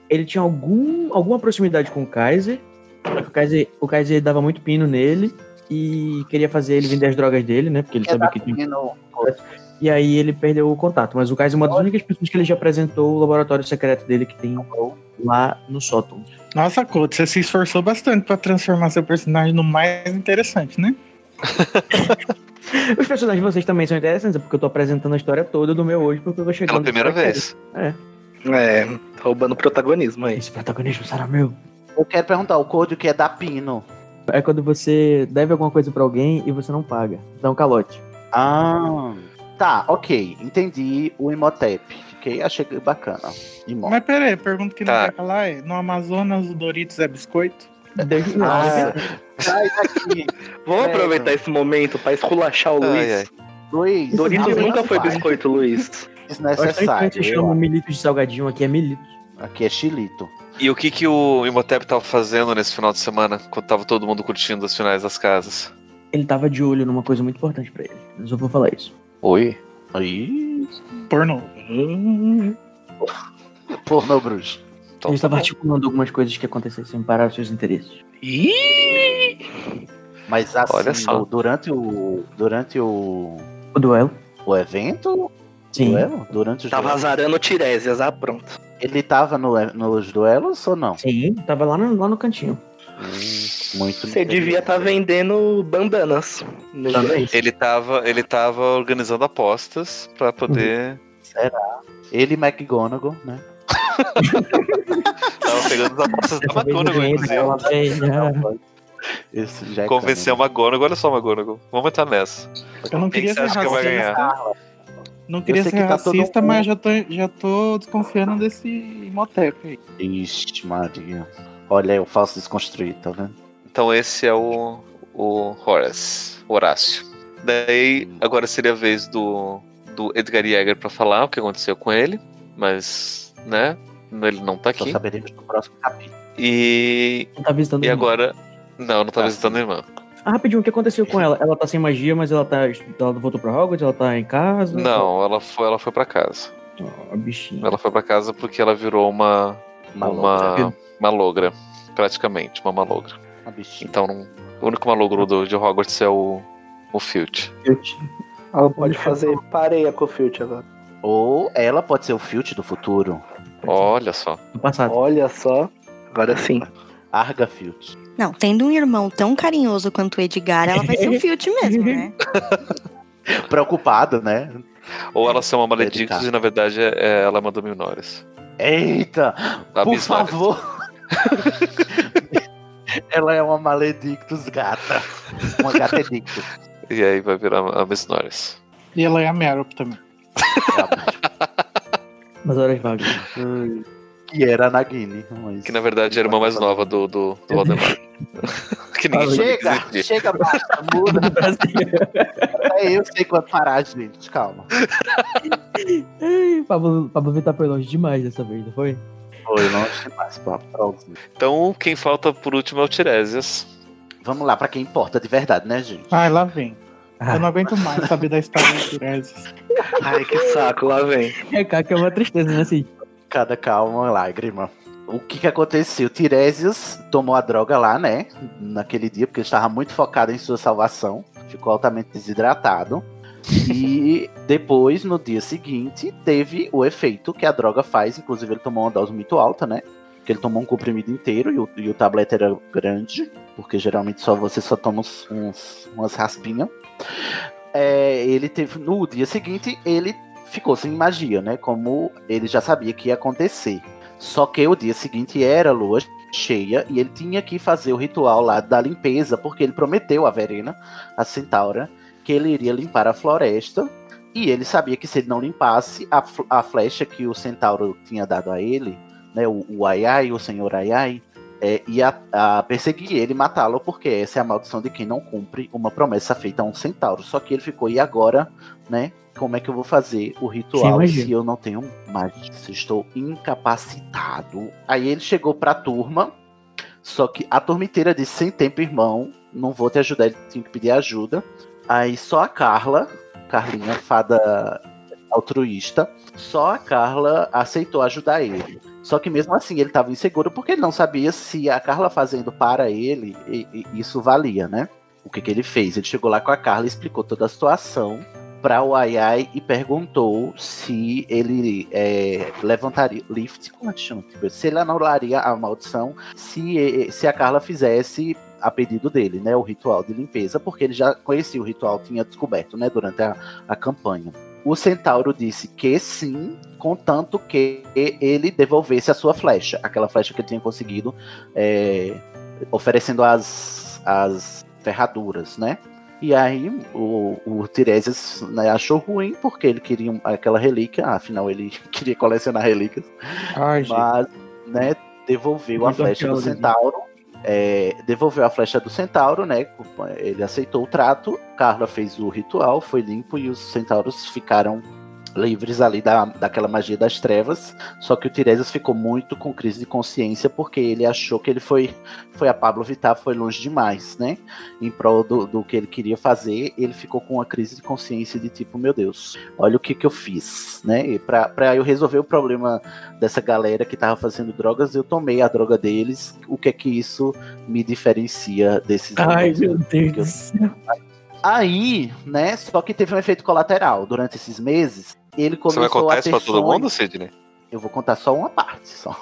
Ele tinha algum, alguma proximidade com o Kaiser. O Kaiser, o Kaiser dava muito pino nele e queria fazer ele vender as drogas dele, né? Porque ele sabia que tinha. E aí ele perdeu o contato. Mas o Kaiser é uma das únicas pessoas que ele já apresentou o laboratório secreto dele que tem lá no sótão. Nossa, Couto, você se esforçou bastante pra transformar seu personagem no mais interessante, né? Os personagens de vocês também são interessantes, é porque eu tô apresentando a história toda do meu hoje, porque eu tô chegando. Pela primeira vez. É, tá roubando protagonismo aí. Esse protagonismo será meu. Eu quero perguntar, o código que é dar pino. É quando você deve alguma coisa pra alguém e você não paga. Dá um calote. Ah, tá, ok. Entendi o Imhotep. Fiquei, achei bacana. Imhotep. Mas peraí, a pergunta que não Tá. quer calar é: no Amazonas o Doritos é biscoito? Deixa- não, Ah, sai daqui. Vamos É, aproveitar esse momento pra esculachar o Ai, Luiz. ai. Luiz, Doritos não nunca foi faz. biscoito, Luiz. é Desnecessário. você chama militos de salgadinho, aqui é militos. Aqui é chilito. E o que, que o Imhotep tava fazendo nesse final de semana, quando tava todo mundo curtindo os finais das casas? Ele tava de olho numa coisa muito importante pra ele. Eu só vou falar isso. Oi? Aí, Pornô. pornô bruxo. Então, ele estava tá bom. articulando algumas coisas que acontecessem para os seus interesses. Ih! Mas assim, Olha só. durante o durante o, O duelo? o evento Sim. duelo? Durante os Tava duelos? azarando Tiresias, ah, pronto. Ele tava no, nos duelos ou não? Sim, tava lá no, lá no cantinho. Hum, muito Você devia estar vendendo bandanas. no Também. Ele tava, ele tava organizando apostas pra poder. Ele e McGonagall, né? Tava pegando as apostas da McGonagall, inclusive. vez, né? Esse já é Convencer a. McGonagall, olha só McGonagall. Vamos entrar nessa. Eu não Quem queria você ser acha que vai ganhar? racista. Não queria ser que tá racista, mas já tô, já tô desconfiando desse Imhotep aí. Ixi, Maria. Olha aí o falso desconstruído, tá vendo? Então esse é o, o Horace, Horácio. Daí, agora seria a vez do, do Edgar Yeager pra falar o que aconteceu com ele, mas, né, ele não tá Só aqui. saberemos no próximo capítulo. E, Não tá visitando e o irmão. agora... Não, não tá Ah, visitando a irmã. Ah, rapidinho, o que aconteceu com ela? Ela tá sem magia, mas ela tá. Ela voltou pra Hogwarts, ela tá em casa? Não, ela foi, ela foi pra casa. Ó, a bichinha. Ela foi pra casa porque ela virou uma, Malogra. uma malogra, praticamente, uma malogra. Uma bichinha. Então, não- o único malogro do, de Hogwarts é o, o Filch. Ela pode fazer pareia com o Filch agora. Ou ela pode ser o Filch do futuro. Olha só. No passado. Olha só. Agora sim. Arga Filch. Não, tendo um irmão tão carinhoso quanto o Edgar, ela vai ser o Filt mesmo, né? Preocupado, né? Ou ela ser uma maledictus e na verdade é, é- ela é uma Dominores. Eita! A por favor! ela é uma maledictus gata. Uma gata edictus. E aí vai virar a Miss Norris. E ela é a Meryl também. Nas horas vagas. Que era a Nagini. Mas... Que na verdade é a irmã mais nova do, do, do Valdemar. que ninguém Chega, dizer. chega, basta, muda. É, eu sei quando parar, gente. Calma. Pablo, Pablo Vittar foi longe demais dessa vez, não foi? Foi longe demais próxima. Então quem falta por último é o Tiresias. Vamos lá, pra quem importa de verdade, né, gente? Ai, lá vem. Ah. Eu não aguento mais saber da história do Tiresias. Ai, que saco, lá vem. É, cara, que é uma tristeza, né? Assim, Cada calma, lágrima. O que que aconteceu? Tiresias tomou a droga lá, né? Naquele dia, porque estava muito focado em sua salvação. Ficou altamente desidratado. E depois, no dia seguinte, teve o efeito que a droga faz. Inclusive, ele tomou uma dose muito alta, né? Que ele tomou um comprimido inteiro e o, e o tablete era grande. Porque geralmente só você só toma uns, uns- umas raspinhas. É, ele teve. No dia seguinte, ele ficou sem magia, né? Como ele já sabia que ia acontecer. Só que o dia seguinte era lua cheia e ele tinha que fazer o ritual lá da limpeza, porque ele prometeu a Verena, a centaura, que ele iria limpar a floresta. E ele sabia que se ele não limpasse, a, a flecha que o centauro tinha dado a ele, né? O, o Aiai, o senhor Aiai, é, ia a perseguir ele e matá-lo, porque essa é a maldição de quem não cumpre uma promessa feita a um centauro. Só que ele ficou, e agora, né? Como é que eu vou fazer o ritual se eu não tenho magia? Se estou incapacitado. Aí ele chegou pra turma, só que a turma inteira disse: sem tempo, irmão, não vou te ajudar, ele tinha que pedir ajuda. Aí só a Carla, Carlinha, fada altruísta, só a Carla aceitou ajudar ele. Só que mesmo assim ele estava inseguro porque ele não sabia se a Carla fazendo para ele e- e isso valia, né? O que, que ele fez? Ele chegou lá com a Carla, explicou toda a situação para o Ai e perguntou se ele é, levantaria lift, como é que chama? Tipo, Se ele anularia a maldição se, se a Carla fizesse a pedido dele, né? O ritual de limpeza, porque ele já conhecia o ritual, tinha descoberto, né? Durante a, a campanha. O centauro disse que sim, contanto que ele devolvesse a sua flecha, aquela flecha que ele tinha conseguido, é, oferecendo as, as ferraduras, né? E aí o, o Tiresias né, achou ruim porque ele queria aquela relíquia, afinal ele queria colecionar relíquias, Ai, gente. mas né, devolveu a flecha do centauro. é, devolveu a flecha do centauro, né? Ele aceitou o trato. Carla fez o ritual, foi limpo e os centauros ficaram livres ali da, daquela magia das trevas. Só que o Tiresias ficou muito com crise de consciência porque ele achou que ele foi, foi a Pablo Vittar, foi longe demais, né? Em prol do, do que ele queria fazer, ele ficou com uma crise de consciência de tipo, meu Deus, olha o que que eu fiz, né? E pra, pra eu resolver o problema dessa galera que tava fazendo drogas, eu tomei a droga deles. O que é que isso me diferencia desses Ai, meu Deus céu. Aí, né, só que teve um efeito colateral. Durante esses meses, ele Você vai começou contar a isso ter pra todo sonhos- mundo, Sidney? Eu vou contar só uma parte, só.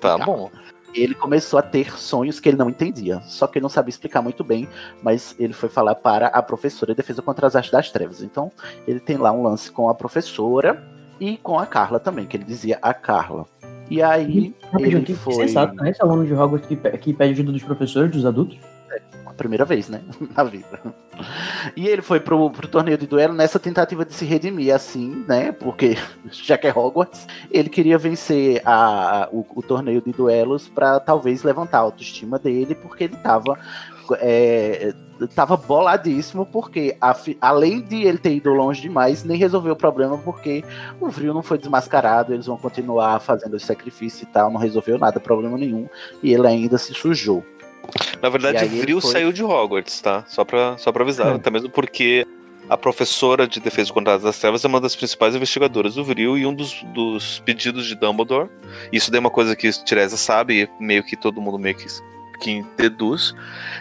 Tá bom. Ele começou a ter sonhos que ele não entendia, só que ele não sabia explicar muito bem, mas ele foi falar para a professora de defesa contra as artes das trevas. Então, ele tem lá um lance com a professora e com a Carla também, que ele dizia a Carla. E aí, Rapidinho, ele que foi sensato, né? Esse aluno de Hogwarts que, que pede ajuda dos professores, dos adultos. A primeira vez, né, na vida. E ele foi pro, pro torneio de duelo nessa tentativa de se redimir, assim, né, porque já que é Hogwarts, ele queria vencer a, o, o torneio de duelos para talvez levantar a autoestima dele, porque ele tava é, tava boladíssimo, porque a além de ele ter ido longe demais, nem resolveu o problema, porque o Vril não foi desmascarado, eles vão continuar fazendo esse sacrifício e tal, não resolveu nada, problema nenhum, e ele ainda se sujou. Na verdade, Vril foi- saiu de Hogwarts, tá? Só pra, só pra avisar. É. Até mesmo porque a professora de defesa contra as trevas é uma das principais investigadoras do Vril e um dos, dos pedidos de Dumbledore. Isso daí é uma coisa que Tiresa sabe e meio que todo mundo meio que, que deduz.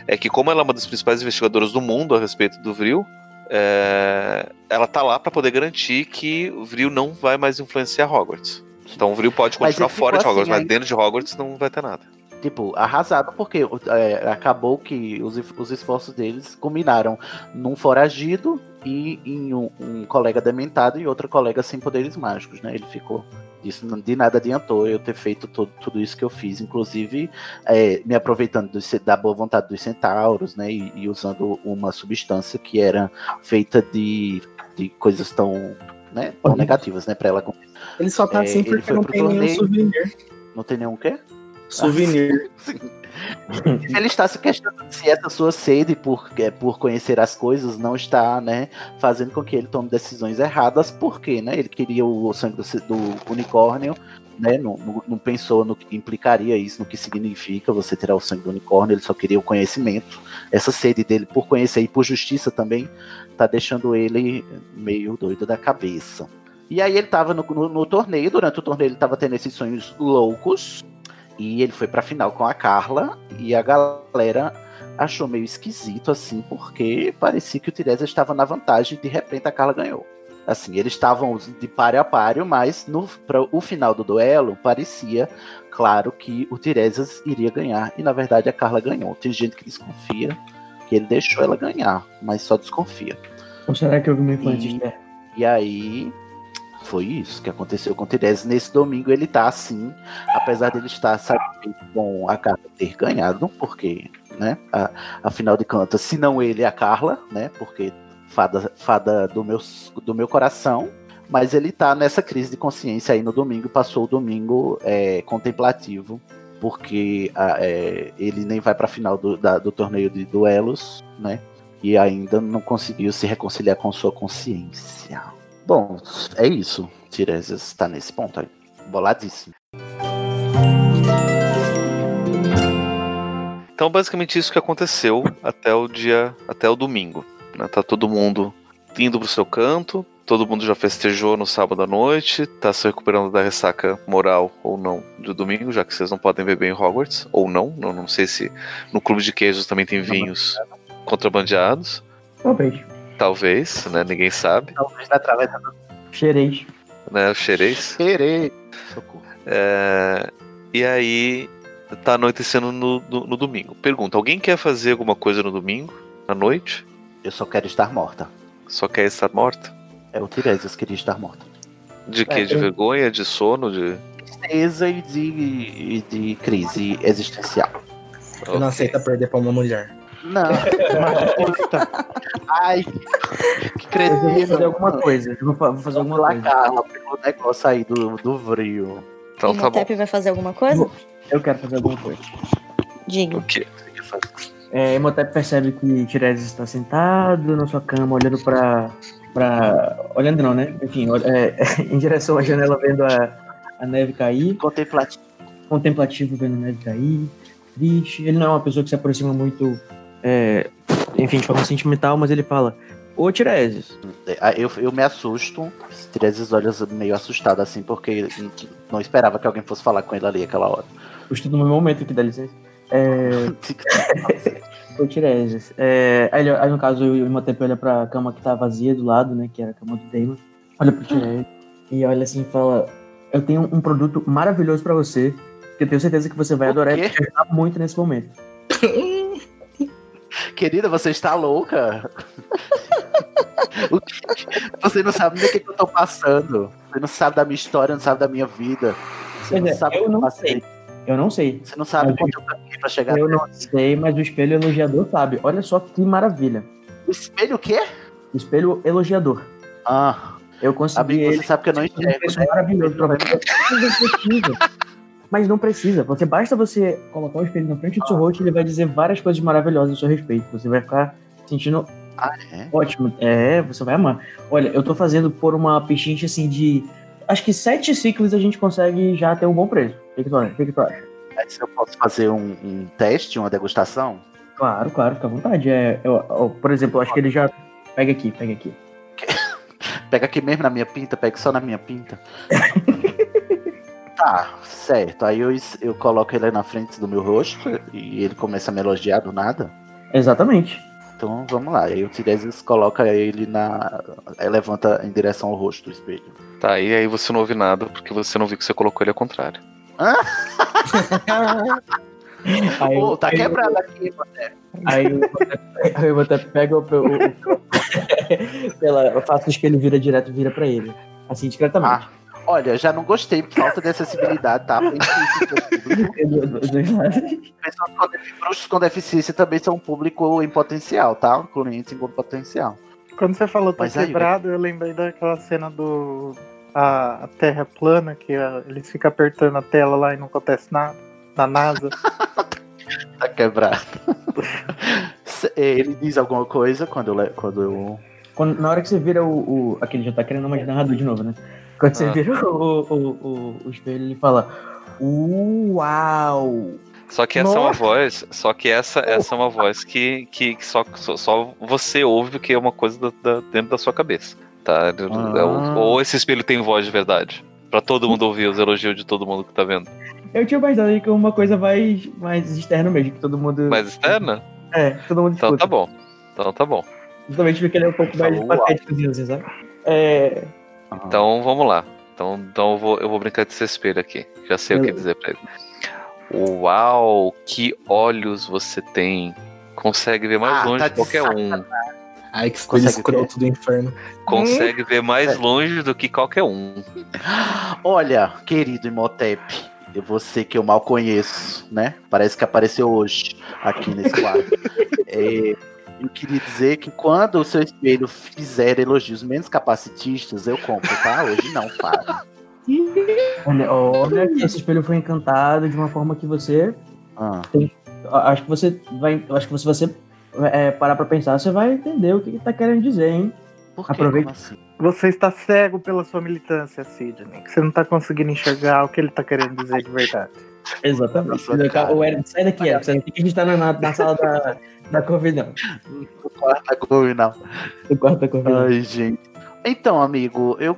É que como ela é uma das principais investigadoras do mundo a respeito do Vril, é, ela tá lá pra poder garantir que o Vril não vai mais influenciar Hogwarts. Então o Vril pode Mas continuar fora de Hogwarts, assim, mas aí- dentro de Hogwarts não vai ter nada. Tipo, arrasado, porque é, acabou que os, os esforços deles combinaram num foragido e em um, um colega dementado e outro colega sem poderes mágicos, né? Ele ficou. Isso de nada adiantou eu ter feito todo, tudo isso que eu fiz, inclusive é, me aproveitando ce- da boa vontade dos centauros, né? E, e usando uma substância que era feita de, de coisas tão, né, tão negativas, né? Pra ela Ele só tá É, assim porque não tem nenhum torneio. souvenir. não tem nenhum quê? Souvenir. Ele está se questionando se essa sua sede por, é, por conhecer as coisas não está, né, fazendo com que ele tome decisões erradas, porque, né, ele queria o sangue do, do unicórnio, né, não, não- não pensou no que implicaria isso, no que significa você tirar o sangue do unicórnio, ele só queria o conhecimento. Essa sede dele por conhecer e por justiça também tá deixando ele meio doido da cabeça. E aí ele tava no, no- no torneio, durante o torneio ele tava tendo esses sonhos loucos, e ele foi pra final com a Carla e a galera achou meio esquisito assim, porque parecia que o Tiresias estava na vantagem e de repente a Carla ganhou. Assim, eles estavam de páreo a páreo, mas no para o final do duelo parecia claro que o Tiresias iria ganhar e na verdade a Carla ganhou. Tem gente que desconfia que ele deixou ela ganhar, mas só desconfia. Ou será que houve uma influência E-? E aí foi isso que aconteceu com o Tiresias. Nesse domingo ele tá assim, apesar dele estar satisfeito com a Carla ter ganhado, porque, né, a- afinal de contas, se não ele, a Carla, né, porque fada, fada do, meu, do meu coração, mas ele tá nessa crise de consciência aí no domingo, passou o domingo é, contemplativo, porque a- é, ele nem vai pra final do, da- do torneio de duelos, né, e ainda não conseguiu se reconciliar com sua consciência. Bom, é isso. Tiresias está nesse ponto aí. Boladíssimo. Então, basicamente isso que aconteceu até o dia, até o domingo. Né? Tá todo mundo indo pro seu canto, todo mundo já festejou no sábado à noite, tá se recuperando da ressaca moral ou não do domingo, já que vocês não podem beber em Hogwarts, ou não, não, não sei se no clube de queijos também tem vinhos contrabandeados, Talvez. Talvez, né? Ninguém sabe, Talvez na travessa do Cheirei. né? Os xereis. querer. Socorro. É, e aí tá anoitecendo no, no, no domingo. Pergunta: alguém quer fazer alguma coisa no domingo, à noite? Eu só quero estar morta. Só quer estar morta? É o Tiresias queria estar morta. De quê? É, De eu- vergonha, de sono, de. Tristeza e de, de crise existencial. Eu não Ok. aceita perder pra uma mulher. Não. Ai, que Mas eu vou fazer cretino. alguma coisa. Eu vou fa- vou fazer alguma coisa. Carla, pegou o negócio aí do, do vril. Então o tá bom. Motep vai fazer alguma coisa? Eu quero fazer alguma coisa. Diga. O quê? É, Imhotep percebe que Tiresias está sentado na sua cama, olhando pra. pra olhando não, né? Enfim, é, em direção à janela, vendo a, a neve cair, Contemplativo. contemplativo vendo a neve cair, triste. Ele não é uma pessoa que se aproxima muito, é, enfim, de forma sentimental, mas ele fala: Ô Tiresias, Ah, Eu, eu me assusto. Tiresias olha meio assustado assim, porque não esperava que alguém fosse falar com ele ali aquela hora. eu estou no meu momento aqui, dá licença. É, o Tiresias. É, aí, no caso, o Imhotep olha pra cama que tá vazia do lado, né? Que era a cama do Damon. Olha pro Tiresias e olha assim e fala: Eu tenho um produto maravilhoso pra você. Que eu tenho certeza que você vai O adorar e vai muito nesse momento. Querida, você está louca? Você não sabe nem o que que eu tô passando. Você não sabe da minha história, não sabe da minha vida. Você não é, sabe eu não passei. sei. Eu não sei. Você não sabe Mas quanto eu caminhei pra chegar Eu não sei, mas o espelho elogiador sabe. Olha só que maravilha. O espelho o quê? O espelho elogiador. Ah, Eu consegui amigo, ele. você sabe que eu não enxergo, né? maravilhoso pra você. Mas não precisa. Você basta você colocar o espelho na frente do seu rosto e ele vai dizer várias coisas maravilhosas a seu respeito. Você vai ficar sentindo Ah, é? ótimo. É, você vai amar. Olha, eu tô fazendo por uma pechincha assim de. Acho que sete ciclos a gente consegue já ter um bom preço. O que, tu acha? O que, tu acha? Eu posso fazer um, um teste, uma degustação? Claro, claro, fica à vontade. É, eu- eu- por exemplo, eu acho que ele já. Pega aqui, pega aqui. Pega aqui mesmo na minha pinta, pega só na minha pinta. tá, certo. Aí eu, eu coloco ele na frente do meu rosto e ele começa a me elogiar do nada. Exatamente. Então vamos lá. Aí o Tiresias coloca ele na. Levanta em direção ao rosto do espelho. Tá, e aí você não ouve nada, porque você não viu que você colocou ele ao contrário. Aí, Pô, tá aí- quebrado aqui, mano. Aí eu, aí eu até pego o. o, o pela, eu faço o espelho vira direto vira pra ele. Assim, discretamente. Olha, já não gostei, por falta de acessibilidade, tá? Pessoas com Bruxos com deficiência também são um público em potencial, tá? Clientes em potencial. Quando você falou tá Mas aí, quebrado, eu lembrei daquela cena do. A, a Terra plana, que a- eles ficam apertando a tela lá e não acontece nada. Na NASA. Tá quebrado. Ele diz alguma coisa quando eu. Quando eu... Quando- na hora que você vira o, o. Aquele já tá querendo mais narrador de novo, né? Quando você Ah. vira o, o, o, o espelho, ele fala. Uau! Só que essa é uma Nossa. voz, só que essa, essa é uma voz que, que, que só, só, só você ouve porque é uma coisa da- da- dentro da sua cabeça. Tá? Ah. Ou, esse espelho tem voz de verdade. Pra todo mundo ouvir os elogios de todo mundo que tá vendo. Eu tinha aí que é uma coisa mais, mais externa mesmo, que todo mundo. Mais externa? É, todo mundo Então escuta. tá bom. Então tá bom. Justamente porque ele é um pouco mais uau. patético, assim, sabe? É. Então vamos lá. Então, então eu, vou, eu vou brincar desse espelho aqui. Já sei o que dizer pra ele. Uau, que olhos você tem. Consegue ver mais Ah, longe tá de de qualquer um. Ai, que Consegue escroto do inferno. Consegue ver mais longe do que qualquer um. Olha, querido Imhotep, é você que eu mal conheço, né? Parece que apareceu hoje aqui nesse quadro. É, eu queria dizer que quando o seu espelho fizer elogios menos capacitistas, eu compro, tá? Hoje não, fala. Olha, olha que esse espelho foi encantado de uma forma que você. Ah, Acho que você vai. Acho que se você é, parar pra pensar, você vai entender o que ele tá querendo dizer, hein? por que? Aproveita. Como assim? Você está cego pela sua militância, Sidney. Você não tá conseguindo enxergar o que ele tá querendo dizer de verdade. Exatamente. Nossa, cara. O Eric, sai daqui, Eric. Sai daqui que a gente tá na, na, na sala da, da Covid, não. No quarto agora, não. No quarto da Covid. não. Ai, gente. Então, amigo, eu,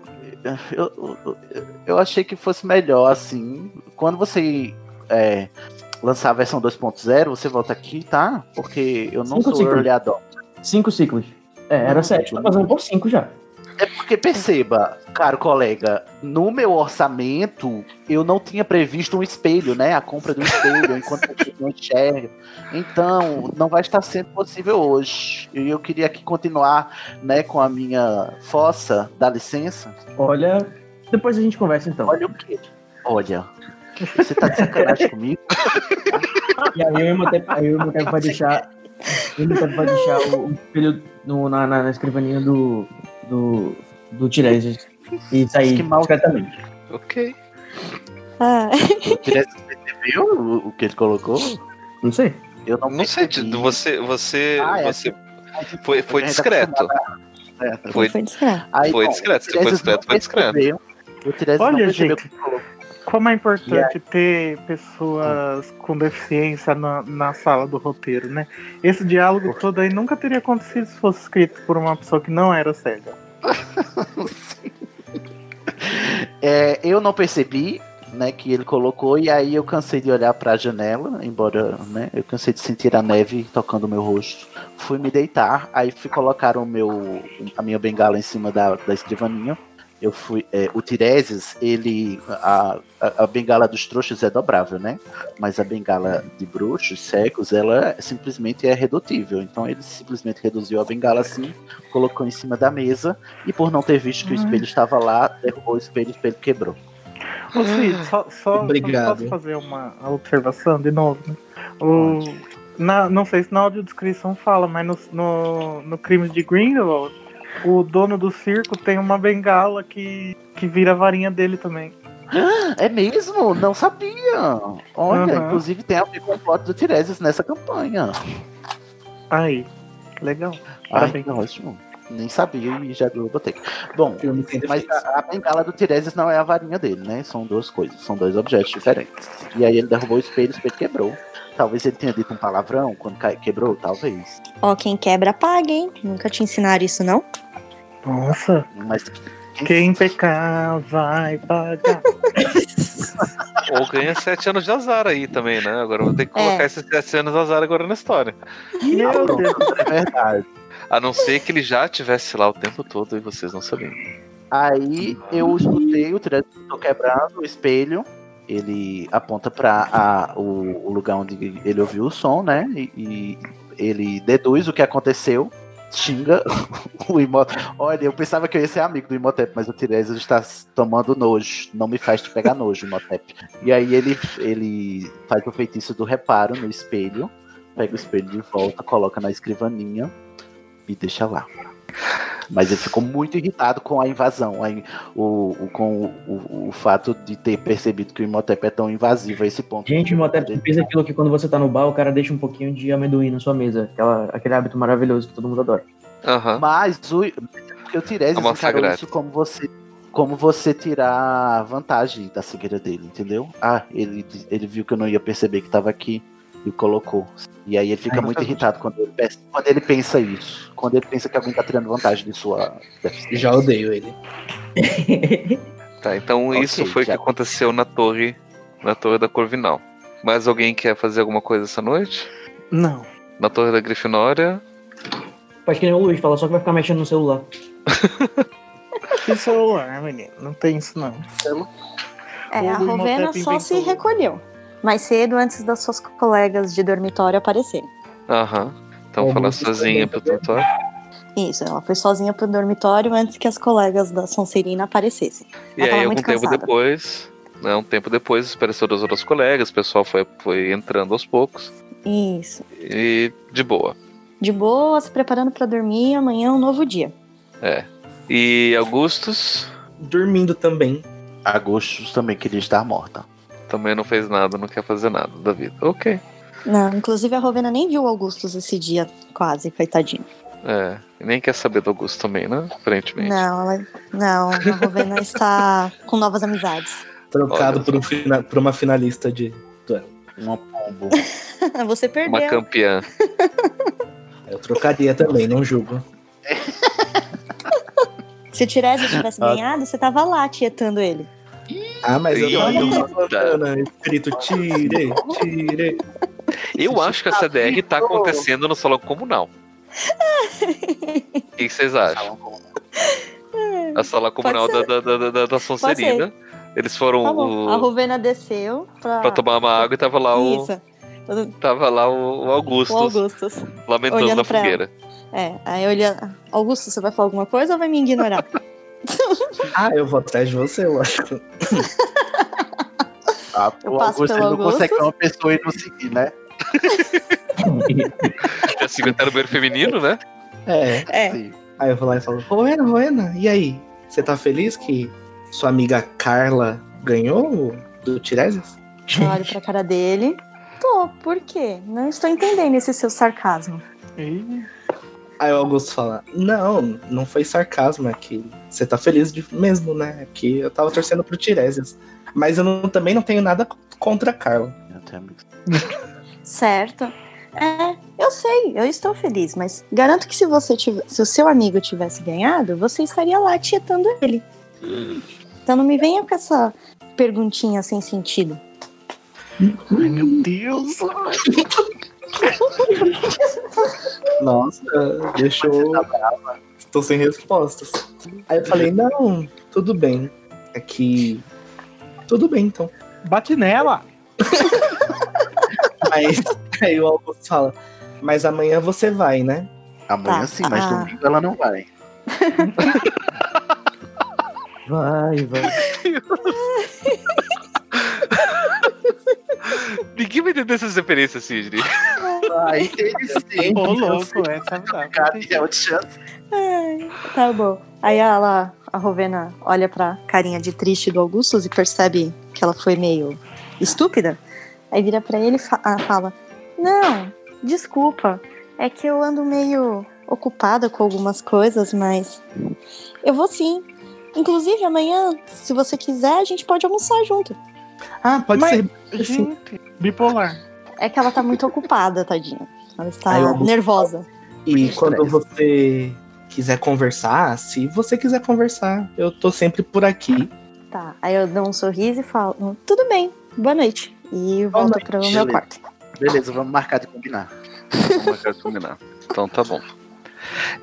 eu, eu, eu achei que fosse melhor assim. Quando você é, lançar a versão 2.0, você volta aqui, tá? Porque eu não Cinco sou ciclos. early adopter. Cinco ciclos. É, era sete. Tá fazendo por cinco já. É porque perceba, caro colega, no meu orçamento eu não tinha previsto um espelho, né? A compra do espelho, enquanto eu não enxerga. Então, não vai estar sendo possível hoje. E eu queria aqui continuar, né, com a minha fossa, dá licença. Olha. Depois a gente conversa então. Olha o quê? Olha, você tá de sacanagem comigo? E aí eu aí o Imhotep vai deixar. Vai deixar o, o espelho no- na, na, na escrivaninha do. Do. do Tiresias. E sair Que mal- discretamente. Ok. Ah, O Tiresias percebeu o, o que ele colocou? Não sei. Eu não, Não sei, você. Você. Ah, é você foi, foi tá discreto. acostumado a- Foi, foi discreto. Aí, Foi bom, discreto, o se foi discreto, foi discreto. percebeu. O Tiresias não Olha, percebeu gente. Como é importante ter pessoas com deficiência na, na sala do roteiro, né? Esse diálogo todo aí nunca teria acontecido se fosse escrito por uma pessoa que não era cega. É, eu não percebi, né, que ele colocou, e aí eu cansei de olhar pra janela, embora, né, eu cansei de sentir a neve tocando o meu rosto. Fui me deitar, aí fui colocar o meu, a minha bengala em cima da, da escrivaninha. Eu fui, é, o Tiresias, ele, a, a, a bengala dos trouxas é dobrável, né? Mas a bengala de bruxos, cegos, ela simplesmente é redutível. Então ele simplesmente reduziu a bengala assim, colocou em cima da mesa, e por não ter visto que o espelho estava lá, derrubou o espelho e o espelho quebrou. Ô, Cid, só, só, Obrigado. posso fazer uma observação de novo? né? O, na, não sei se na audiodescrição fala, mas no, no, no crime de Grindelwald, o dono do circo tem uma bengala que, que vira a varinha dele também. É mesmo? Não sabia. Olha, Aham. inclusive tem a ver com o plot do Tiresias nessa campanha. Aí, legal. Ai, Parabéns. que ótimo. Nem sabia e já botei. Bom, mas a, a bengala do Tiresias não é a varinha dele, né? São duas coisas, são dois objetos diferentes. E aí ele derrubou o espelho, o espelho quebrou. Talvez ele tenha dito um palavrão quando quebrou, talvez. Ó, quem quebra, paga, hein? Nunca te ensinaram isso, não? Nossa, Mas quem pecar vai pagar. Ou ganha sete anos de azar aí também, né? Agora eu vou ter que colocar É. esses sete anos de azar agora na história. Meu Deus. é verdade. A não ser que ele já tivesse lá o tempo todo e vocês não sabiam. Aí eu escutei o tô quebrando o espelho. Ele aponta para o, o lugar onde ele ouviu o som, né? E, e ele deduz o que aconteceu. Xinga o Imhotep. Olha, eu pensava que eu ia ser amigo do Imhotep, mas o Tiresias está tomando nojo. Não me faz te pegar nojo, Imhotep. E aí ele, ele faz o feitiço do reparo no espelho. Pega o espelho de volta, coloca na escrivaninha e deixa lá. Mas ele ficou muito irritado com a invasão, aí, o, o- com o, o- o fato de ter percebido que o Imhotep é tão invasivo a esse ponto. Gente, o até fez aquilo que quando você tá no bar, o cara deixa um pouquinho de amendoim na sua mesa. Aquela, aquele hábito maravilhoso que todo mundo adora. Aham. Mas o, o Tiresias É isso como você, como você tirar vantagem da cegueira dele, entendeu? Ah, ele, ele viu que eu não ia perceber que estava aqui e colocou. E aí ele fica muito irritado quando ele, pensa, quando ele pensa isso. Quando ele pensa que alguém tá tirando vantagem de sua deficiência. Já odeio ele. Tá, então Ok, isso foi o que aconteceu na torre, na torre da Corvinal. Mais alguém quer fazer alguma coisa essa noite? Não. Na torre da Grifinória? Faz que nem o Luiz, fala só que vai ficar mexendo no celular. Que celular, menino? Não tem isso não. É, O a Rovena só se recolheu. Mais cedo, antes das suas colegas de dormitório aparecerem. Aham. Então falar você sozinha pro tutor. Isso, ela foi sozinha pro dormitório antes que as colegas da Sonserina aparecessem. E Ela aí, algum tempo cansada. depois, né, um tempo depois, apareceu os outros colegas, o pessoal foi, foi entrando aos poucos. Isso. E de boa. De boa, se preparando pra dormir, amanhã é um novo dia. É. E Augustus Dormindo também. Agostos também queria estar morta. Também não fez nada, não quer fazer nada da vida. Ok. Não, inclusive a Rovena nem viu o Augustus esse dia, quase, coitadinho. É. E nem quer saber do Augusto também, né? Aparentemente. Não, ela, não, a Rovena está com novas amizades. Trocado Olha por, um fina- por uma finalista de. Uma pombo. Você Uma perdeu. campeã. Eu trocaria também, não julgo. Se o Tiresias tivesse Ah. ganhado, você tava lá tietando ele. Ah, mas eu tava escrito tire, tire. Eu acho que a CDR tá acontecendo no salão comunal. O que vocês acham? A sala comunal da, da, da, da, da Sonserina. Eles foram Tá bom. A o, Rovena desceu pra. pra tomar uma água e tava lá o, Isso. tava lá o, o Augusto O Augustus. lamentando olhando na pra ela. fogueira. É, aí eu olhei. Augusto, você vai falar alguma coisa ou vai me ignorar? Ah, eu vou atrás de você, eu acho. Ah, Eu passo Augusto pelo não consegue ser uma pessoa e não seguir, né? Já se aguentaram o banheiro feminino, né? É. É. Sim. Aí eu vou lá e falo, Roena, Roena, e aí? Você tá feliz que sua amiga Carla ganhou do Tiresias? Eu olho pra cara dele. Tô, por quê? Não estou entendendo esse seu sarcasmo. Ih, Aí o Augusto fala, não, não foi sarcasmo, é que você tá feliz de- mesmo, né? É que eu tava torcendo pro Tiresias. Mas eu não- também não tenho nada contra a Carla. Eu tenho amigos. Certo. É, eu sei, eu estou feliz, mas garanto que se você tive, se o seu amigo tivesse ganhado, você estaria lá tietando ele. Então não me venha com essa perguntinha sem sentido. Ai, meu Deus. Nossa, deixou. Estou sem respostas. Aí eu falei, não, tudo bem. É que. Tudo bem, então. Bate nela. Mas aí o Augusto fala, mas amanhã você vai, né? Amanhã Tá, sim, mas ah. domingo ela não vai. Vai, vai. Ninguém vai entender essas referências, Sidney. Sim. Ô, louco, essa. Gabriel de chance. Tá bom. Aí ela, a Rovena olha pra carinha de triste do Augustus e percebe que ela foi meio estúpida. Aí vira pra ele e fa- ah, fala: Não, desculpa. É que eu ando meio ocupada com algumas coisas, mas eu vou sim. Inclusive, amanhã, se você quiser, a gente pode almoçar junto. Ah, pode Mas- ser. Gente, bipolar. É que ela tá muito ocupada, tadinha. Ela está Aí nervosa. E quando você quiser conversar, se você quiser conversar, eu tô sempre por aqui. Tá. Aí eu dou um sorriso e falo: "Hum, Tudo bem, boa noite. E volto noite, pro meu beleza. quarto. Beleza, vamos marcar de combinar. Vamos marcar de combinar. Então tá bom.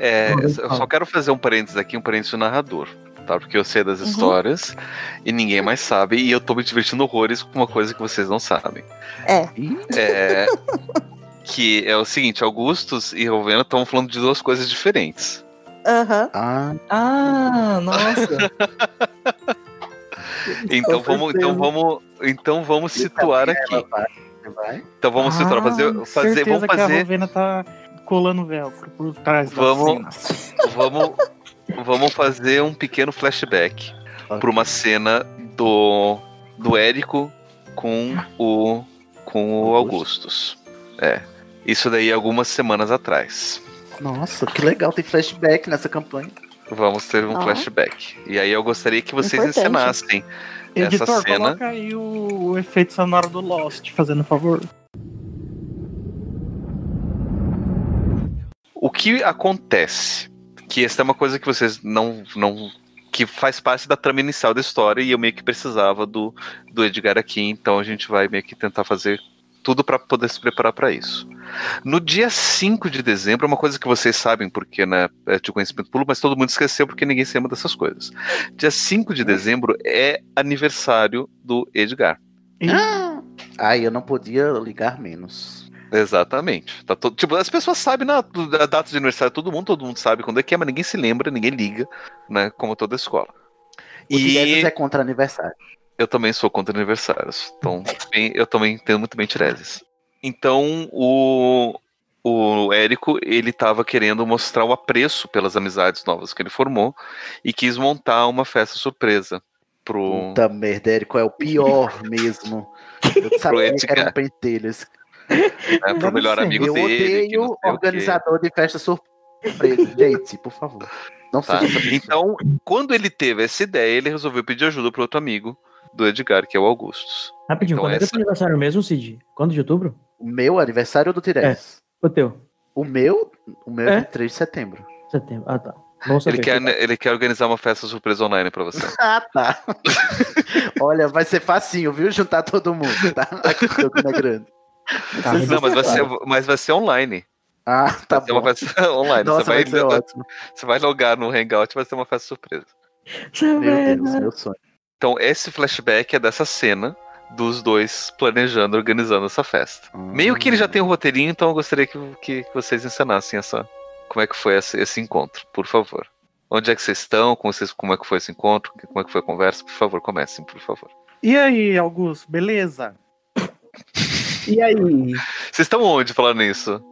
É, eu só quero fazer um parênteses aqui, um parênteses do narrador. Tá? Porque eu sei das Uhum. histórias e ninguém mais sabe, e eu tô me divertindo horrores com uma coisa que vocês não sabem. É. É, que é o seguinte, Augustus e Rovena estão falando de duas coisas diferentes. Aham. Ah, Ah, nossa. Então Com vamos, então vamos, então vamos situar aqui. vai. Então vamos situar, fazer, Ah, fazer, vamos que a fazer, Rovena tá colando velcro por trás Vamos- vamos, vamos fazer um pequeno flashback para uma cena do do Érico com o com o Augustus. É. Isso daí algumas semanas atrás. Nossa, que legal, tem flashback nessa campanha. Vamos ter um Ó. flashback. E aí eu gostaria que vocês Importante. encenassem essa Editor, cena. coloca aí o, o efeito sonoro do Lost, fazendo favor. O que acontece? Que essa é uma coisa que vocês não. não que faz parte da trama inicial da história e eu meio que precisava do, do Edgar aqui, então a gente vai meio que tentar fazer tudo para poder se preparar para isso. No dia 5 de dezembro, é uma coisa que vocês sabem porque né, é de conhecimento público, mas todo mundo esqueceu porque ninguém se lembra dessas coisas. Dia 5 de dezembro é aniversário do Edgar. Ai, eu não podia ligar menos. Exatamente. Tá todo, tipo, as pessoas sabem na, a data de aniversário todo mundo, todo mundo sabe quando é que é, mas ninguém se lembra, ninguém liga, né? Como toda escola. O E é contra aniversário. eu também sou contra aniversários. Então, eu também entendo muito bem Tiresias. Então, o, o Érico, ele tava querendo mostrar o apreço pelas amizades novas que ele formou e quis montar uma festa surpresa pro, Puta merda, Érico é o pior mesmo. Eu sabia que era um pentelho. esse né, pro melhor sim, amigo Eu dele. não odeio o organizador de festa surpresa. Gente, por favor. Não Tá? seja essa. Então, quando ele teve essa ideia, ele resolveu pedir ajuda pro outro amigo do Edgar, que é o Augustus. Rapidinho, Então quando é que é essa- teu aniversário mesmo, Cid? Quando de outubro? O meu aniversário do Tiresias. O teu? O meu, o meu é, É? 23 de setembro. Setembro. Ah, tá. Ele quer, ele quer organizar uma festa surpresa online pra você. Ah, tá. Olha, vai ser facinho, viu? Juntar todo mundo, tá? Aqui o Campina Grande. Tá, Não, mas vai ser, mas vai ser online. Ah, tá vai ser uma bom. festa online. Nossa, você, vai, vai ser ótimo. você vai logar no Hangout e vai ser uma festa surpresa. Meu Deus, meu sonho. Então, esse flashback é dessa cena dos dois planejando, organizando essa festa. Meio que ele já tem um roteirinho, então eu gostaria que, que, que vocês ensinassem essa, como é que foi esse, esse encontro, por favor. Onde é que vocês estão? Como, vocês, como é que foi esse encontro? Como é que foi a conversa? Por favor, comecem, por favor. E aí, Augusto, beleza? E aí? Vocês estão onde falando isso?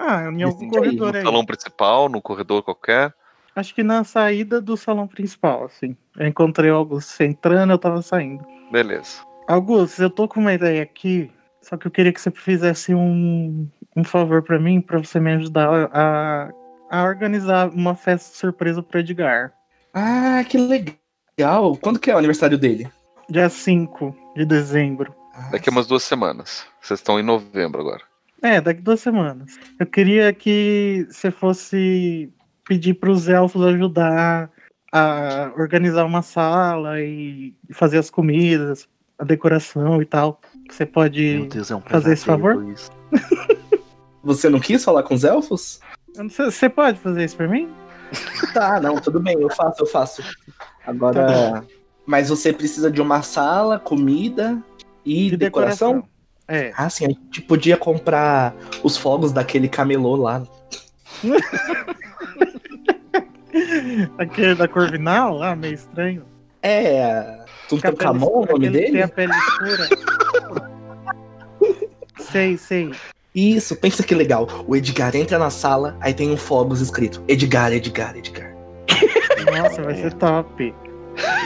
Ah, em algum Decide aí, corredor No salão principal, no corredor qualquer? Acho que na saída do salão principal, assim. Eu encontrei o Augusto entrando, eu tava saindo. Beleza. Augusto, eu tô com uma ideia aqui, só que eu queria que você fizesse um, um favor pra mim, pra você me ajudar a, a organizar uma festa surpresa pro Edgar. Ah, que legal. Quando que é o aniversário dele? Dia 5 de dezembro. Daqui a umas duas semanas. Vocês estão em novembro agora. É, daqui duas semanas. Eu queria que você fosse pedir pros elfos ajudar a organizar uma sala e fazer as comidas, a decoração e tal. Você pode. Deus, é um fazer esse favor? isso. Você não quis falar com os elfos? Você pode fazer isso pra mim? Tá, não, tudo bem, eu faço, eu faço. Agora. Mas você precisa de uma sala, comida e De decoração? É. Ah, sim, a gente podia comprar os fogos daquele camelô lá. Aquele da Corvinal lá, meio estranho. É. Tutankhamon o nome que Tem dele? a pele escura. sei, sei. Isso, pensa que legal. O Edgar entra na sala, aí tem um fogos escrito: Edgar, Edgar, Edgar. Nossa, vai ser top.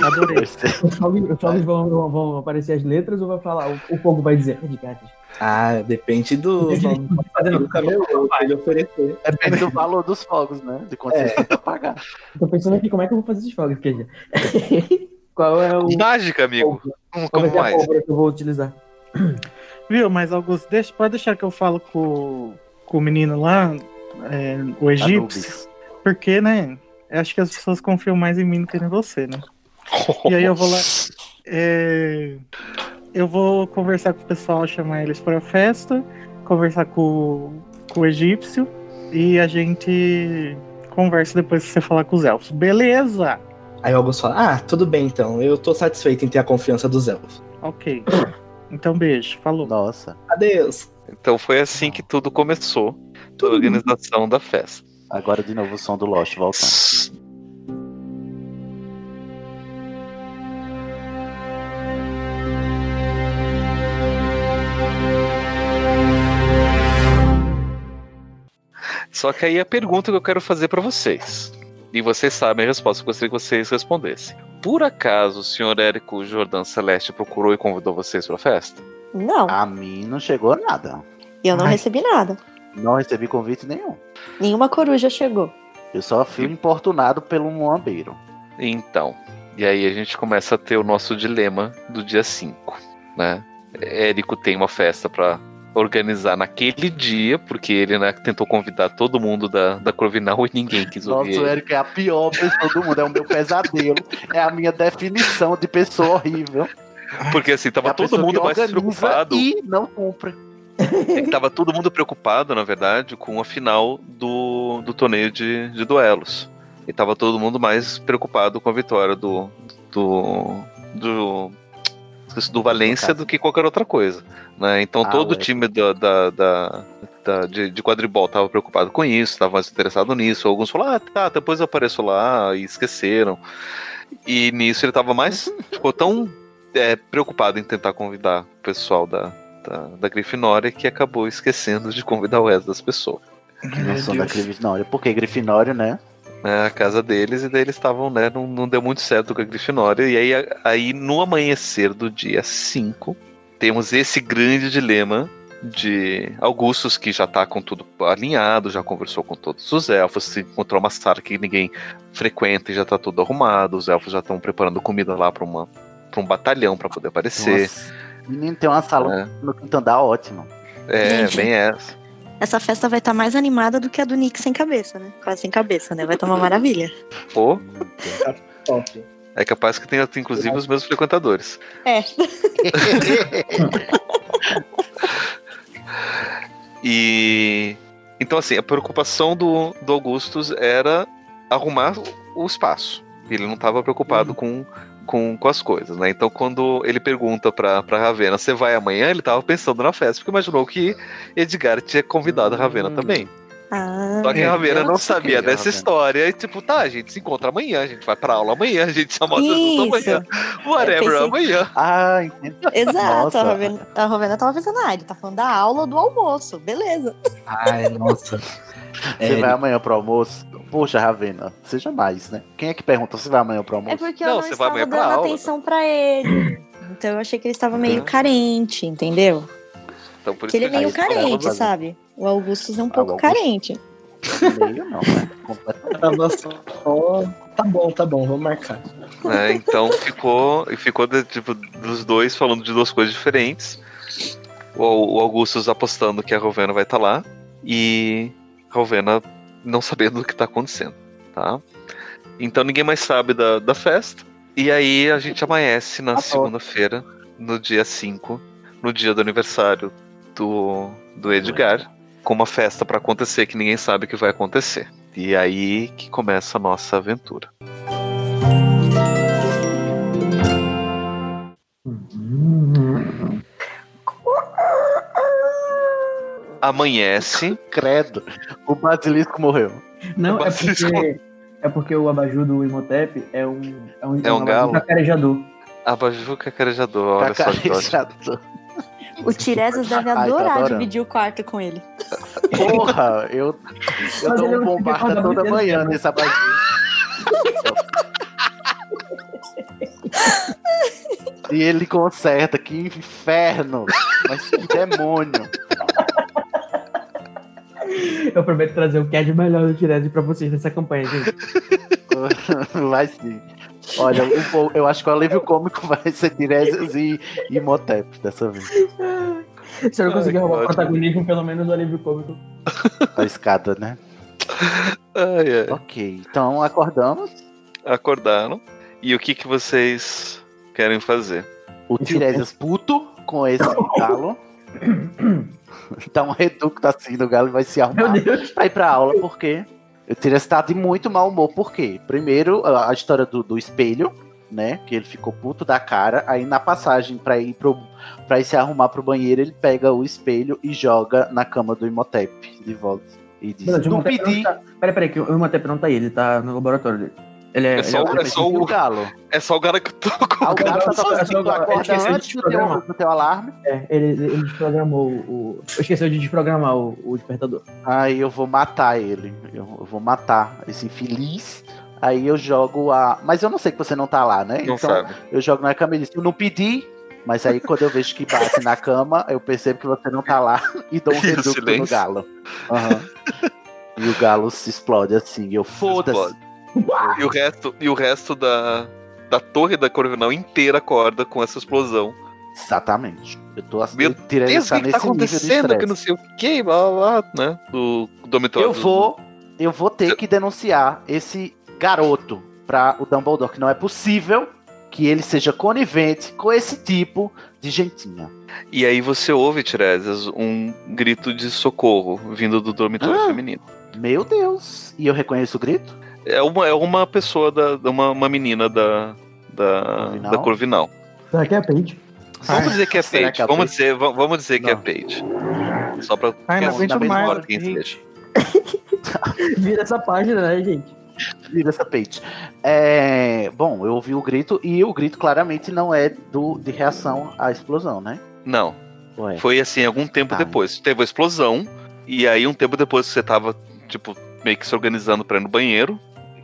Adorei. Os fogos, os fogos vão, vão- vão aparecer as letras ou vai falar? O, o fogo vai dizer Edgar. Ah, depende do. Ele oferecer. Depende do valor dos fogos, né? De quanto É. vocês pagar. Tô pensando aqui como é que eu vou fazer esses fogos, porque Qual é o. Mágica, amigo. Como, Qual como vai ser a mais? que eu vou utilizar? Viu, mas Augusto, deixa, pode deixar que eu falo com, com o menino lá, é, o egípcio. Anubis. Porque, né? eu Acho que as pessoas confiam mais em mim do que em você, né? E aí eu vou lá. é, eu vou conversar com o pessoal, chamar eles para a festa, conversar com, com o egípcio e a gente conversa depois que você falar com os elfos. Beleza! Aí o Augusto fala: Ah, tudo bem então, eu tô satisfeito em ter a confiança dos elfos. Ok. Então, beijo. Falou. Nossa. Adeus. Então foi assim que tudo começou. A organização da festa. Agora de novo o som do Lost voltando. Só que aí a pergunta que eu quero fazer pra vocês. E vocês sabem a resposta, eu gostaria que vocês respondessem. Por acaso o senhor Érico Jordan Celeste procurou e convidou vocês pra festa? Não, A mim não chegou nada. eu não Ai. recebi nada. Não recebi convite nenhum. Nenhuma coruja chegou. Eu só fui importunado pelo Moambeiro. Então, e aí a gente começa a ter o nosso dilema do dia 5, né? Érico tem uma festa pra organizar naquele dia, porque ele né, tentou convidar todo mundo da, da Corvinal e ninguém quis Nossa, ouvir o ele. Érico é a pior pessoa do mundo. É o meu pesadelo. É a minha definição de pessoa horrível. Porque assim, É tava a todo mundo mais preocupado. E não cumpre. É que tava todo mundo preocupado, na verdade, com a final do, do torneio de, de duelos. E tava todo mundo mais preocupado com a vitória do. do. do, do Valência do que qualquer outra coisa. Né? Então Ah, todo o time da, da, da- da- de, de quadribol tava preocupado com isso, tava mais interessado nisso. Alguns falaram, ah, tá, depois eu apareço lá e esqueceram. E nisso ele tava mais. ficou tão é, preocupado em tentar convidar o pessoal da, da, da Grifinória que acabou esquecendo de convidar o resto das pessoas. Que não Meu são da. Grifinória. Porque Grifinória, né? Né, a casa deles, e daí eles estavam, né? Não, não deu muito certo com a Grifinória. E aí, aí, no amanhecer do dia 5, temos esse grande dilema de Augustus, que já tá com tudo alinhado, já conversou com todos os elfos, se encontrou uma sala que ninguém frequenta e já tá tudo arrumado. Os elfos já estão preparando comida lá para uma pra um batalhão para poder aparecer. Nossa. Menino, tem uma sala É. no quinto andar ótima. É, Gente. bem essa. Essa festa vai estar mais animada do que a do Nick sem cabeça, né? Quase sem cabeça, né? Vai estar uma maravilha. Pô, é capaz que tenha, inclusive, os meus frequentadores. É. E então assim, a preocupação do, do Augustus era arrumar o espaço. Ele não estava preocupado com, com, com as coisas, né? Então quando ele pergunta pra, pra Ravena, você vai amanhã? Ele estava pensando na festa, porque imaginou que Edgar tinha convidado a Ravena Hum. também. Ah, Só que a Ravena não sabia que dessa Ravena. história. E tipo, tá, a gente se encontra amanhã, a gente vai pra aula amanhã, a gente chama pessoas isso. amanhã. Whatever, pensei- amanhã. Ah, entendi. Exato, Nossa. a Rovena, a Rovena tava pensando, ah, ele tá falando da aula ou do almoço, beleza. Ai, nossa. Você É, vai amanhã pro almoço? Poxa, Ravena, seja mais, né? Quem é que pergunta se vai amanhã pro almoço? É porque Não, eu não você vai estava amanhã dando pra aula. atenção pra ele. Então eu achei que ele estava meio Uhum. carente, entendeu? Então por Que ele é meio esperava carente, sabe? O Augustus é um Ah, pouco o Augustus. carente. Meio não, né? Completamente. Tá bom, tá bom, vamos marcar. né? Então ficou, ficou de- tipo, dos dois falando de duas coisas diferentes. O, o Augustus apostando que a Rovena vai estar lá e a Rovena não sabendo o que está acontecendo, tá? Então ninguém mais sabe da, da festa. E aí a gente amanhece na Adoro. segunda-feira, no dia 5, no dia do aniversário do, do Edgar, com uma festa pra acontecer que ninguém sabe o que vai acontecer. E aí que começa a nossa aventura. Amanhece. Credo. O basilisco morreu. Não, é Basilisco. porque, é porque o abajur do Imhotep é um, é um, É um abajur galo? cacarejador. Abajuca carejador, olha só. Cacarejador. O Tiresias deve Ai, tô adorar adorando. dividir o quarto com ele. Porra, eu, eu Mas dou ele um bombarda toda manhã tempo. nesse abajur. E ele conserta, que inferno! Mas que demônio! Eu prometo trazer o que é de melhor do Tiresias pra vocês nessa campanha, gente. Vai sim. Olha, eu acho que o alívio cômico vai ser Tiresias e Imhotep dessa vez. Se eu não conseguir roubar o protagonismo, pelo menos o alívio cômico. A escada, né? Ai, ai. Ok, então acordamos. Acordaram. E o que, que vocês querem fazer? O Tiresias puto com esse galo. Dá um reducto assim no galo e vai se arrumar pra ir pra aula, porque o Tiresias tá de muito mau humor. Por quê? Primeiro, a, história do, do espelho, né? Que ele ficou puto da cara. Aí na passagem pra ir, pro, ir se arrumar pro banheiro, ele pega o espelho e joga na cama do Imhotep de volta. E diz: Não Imhotep pedi. não tá- Peraí, peraí, que o Imhotep não tá aí, ele tá no laboratório dele. Ele é. É ele só o- ele é só o- o galo. É só o cara que tocou. Ah, o galo tá só- tocando. só o Tu galo. Eu acorda esqueci de antes do teu, do teu alarme. É, ele, ele desprogramou o. Esqueceu de desprogramar o, o despertador. Aí eu vou matar ele. Eu, eu vou matar esse infeliz. Aí eu jogo a. Mas eu não sei que você não tá lá, né? Não então sabe. eu jogo na cama e diz, eu não pedi. Mas aí quando eu vejo que bate na cama, eu percebo que você não tá lá e dou um E o reduto no galo. Aham. e o galo se explode assim. Eu foda-se. E o resto, e o resto da, da torre da Corvinal inteira acorda com essa explosão. Exatamente. Eu tô assim. Meu eu tirei Deus, o que, que tá acontecendo? Que não sei o que, blá blá, blá, né? Do dormitório. Eu vou, eu vou ter que denunciar esse garoto para o Dumbledore, que não é possível que ele seja conivente com esse tipo de gentinha. E aí você ouve, Tiresias, um grito de socorro vindo do dormitório Ah. feminino. Meu Deus! E eu reconheço o grito? É uma, é uma pessoa, da, uma, uma menina da, da, Corvinal? da Corvinal. Será que é a Paige? Vamos Ai, dizer que é Paige. que é a vamos, Paige? dizer, va- vamos dizer que é Não. Paige. Só pra Ai, não mesma mais. hora quem seja. Vira essa página, né, gente? Vira essa page. É, bom, eu ouvi o grito e o grito claramente não é do, de reação à explosão, né? Não, Ué. foi assim, algum tempo Tá. depois. Teve a explosão, e aí um tempo depois você tava, tipo, meio que se organizando pra ir no banheiro,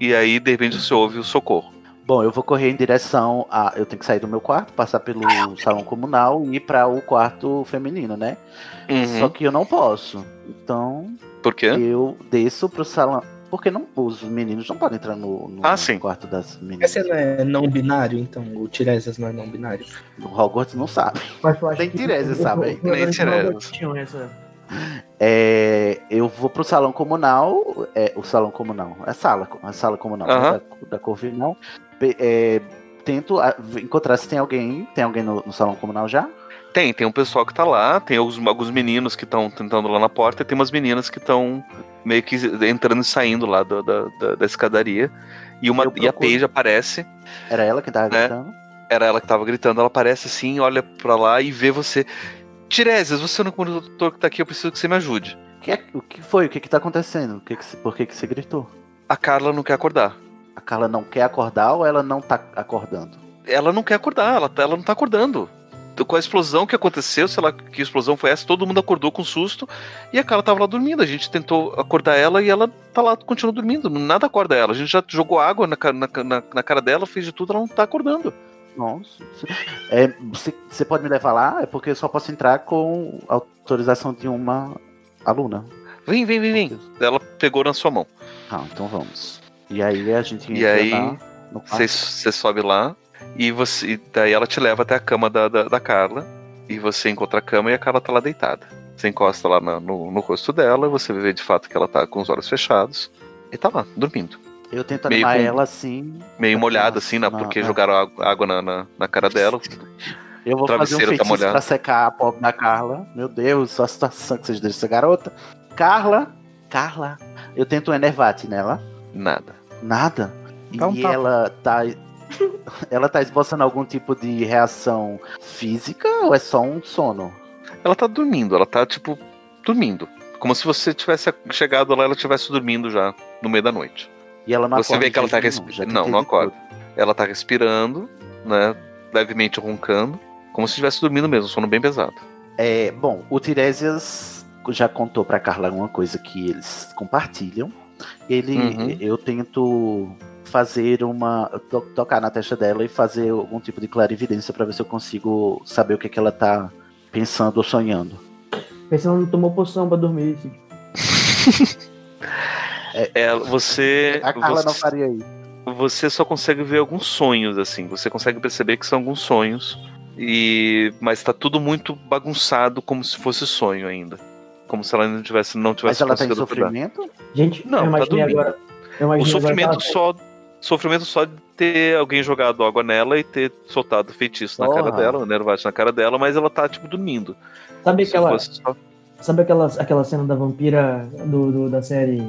e aí de repente você ouve o socorro. Bom, eu vou correr em direção a. Eu tenho que sair do meu quarto, passar pelo salão comunal e ir para o quarto feminino, né? Uhum. Só que eu não posso. Então, Por quê? eu desço pro salão. Porque não, os meninos não podem entrar no, no Ah, sim. quarto das meninas. Esse não é não binário, então? O Tiresias não é não binário. O Hogwarts não sabe. Mas eu acho Nem que- Tiresias sabe Nem Tiresias. É, eu vou pro salão comunal. É, o salão comunal. É a sala, a sala comunal né, Aham. da, da Corvinal. É, tento ah, encontrar se tem alguém. Tem alguém no, no salão comunal já? Tem, tem um pessoal que tá lá, tem alguns, alguns meninos que estão tentando lá na porta, e tem umas meninas que estão meio que entrando e saindo lá do- da, da, da escadaria. E, uma, e a. Paige aparece, Era ela que tava É. gritando? era ela que tava gritando, ela aparece assim, olha pra lá e vê você. Tiresias, você é o condutor que tá aqui, eu preciso que você me ajude. Que é- o que foi? O que que tá acontecendo? O que que, por que que você gritou? A Carla não quer acordar. A Carla não quer acordar ou ela não tá acordando? Ela não quer acordar, ela, tá- ela não tá acordando. Com a explosão que aconteceu, sei lá que explosão foi essa, todo mundo acordou com susto e a Carla tava lá dormindo. A gente tentou acordar ela e ela tá lá, continua dormindo. Nada acorda ela. A gente já jogou água na, na, na, na cara dela, fez de tudo, ela não tá acordando. Nossa. É, você, você pode me levar lá? É porque eu só posso entrar com autorização de uma aluna. Vem, vem, vem, vem. Ela pegou na sua mão. Ah, então vamos. E aí a gente E entra aí, no. Você sobe lá e você e daí ela te leva até a cama da, da, da Carla. E você encontra a cama e a Carla tá lá deitada. Você encosta lá na- no, no rosto dela, você vê de fato que ela tá com os olhos fechados. E tá lá, dormindo. Eu tento Meio animar com- ela assim. Meio molhada, assim, né? Porque não. jogaram água, na, na, na cara dela. Eu vou fazer um tá feitiço molhado. pra secar a pobre da Carla. Meu Deus, só a situação que vocês deixam essa garota. Carla, Carla. Eu tento um enervate nela. Nada. Nada. Então e tá. ela tá. ela tá esboçando algum tipo de reação física ou é só um sono? Ela tá dormindo, ela tá, tipo, dormindo. Como se você tivesse chegado lá ela estivesse dormindo já no meio da noite. E ela não Você acorda vê que ela tá respirando. Não, não acorda. Ela tá respirando, né? Levemente roncando. Como se estivesse dormindo mesmo, um sono bem pesado. É, bom, o Tiresias já contou pra Carla alguma coisa que eles compartilham. Ele, Uhum. eu tento fazer uma to- tocar na testa dela e fazer algum tipo de clarividência pra ver se eu consigo saber o que, que ela tá pensando ou sonhando. Ela não tomou poção pra dormir. Assim. É, você. A Carla você, não faria isso. você só consegue ver alguns sonhos, assim. Você consegue perceber que são alguns sonhos. E. Mas tá tudo muito bagunçado como se fosse sonho ainda. Como se ela não tivesse, não Mas tivesse ela tá em conseguido acordar. sofrimento? Gente, Não, eu tá imaginei dormindo. agora. Eu O sofrimento agora ela- só. Sofrimento só de ter alguém jogado água nela e ter soltado feitiço na cara Porra. dela, nervate na cara dela, mas ela tá, tipo, dormindo. Sabe Se aquela, fosse só- sabe aquela, aquela cena da vampira do, do- da série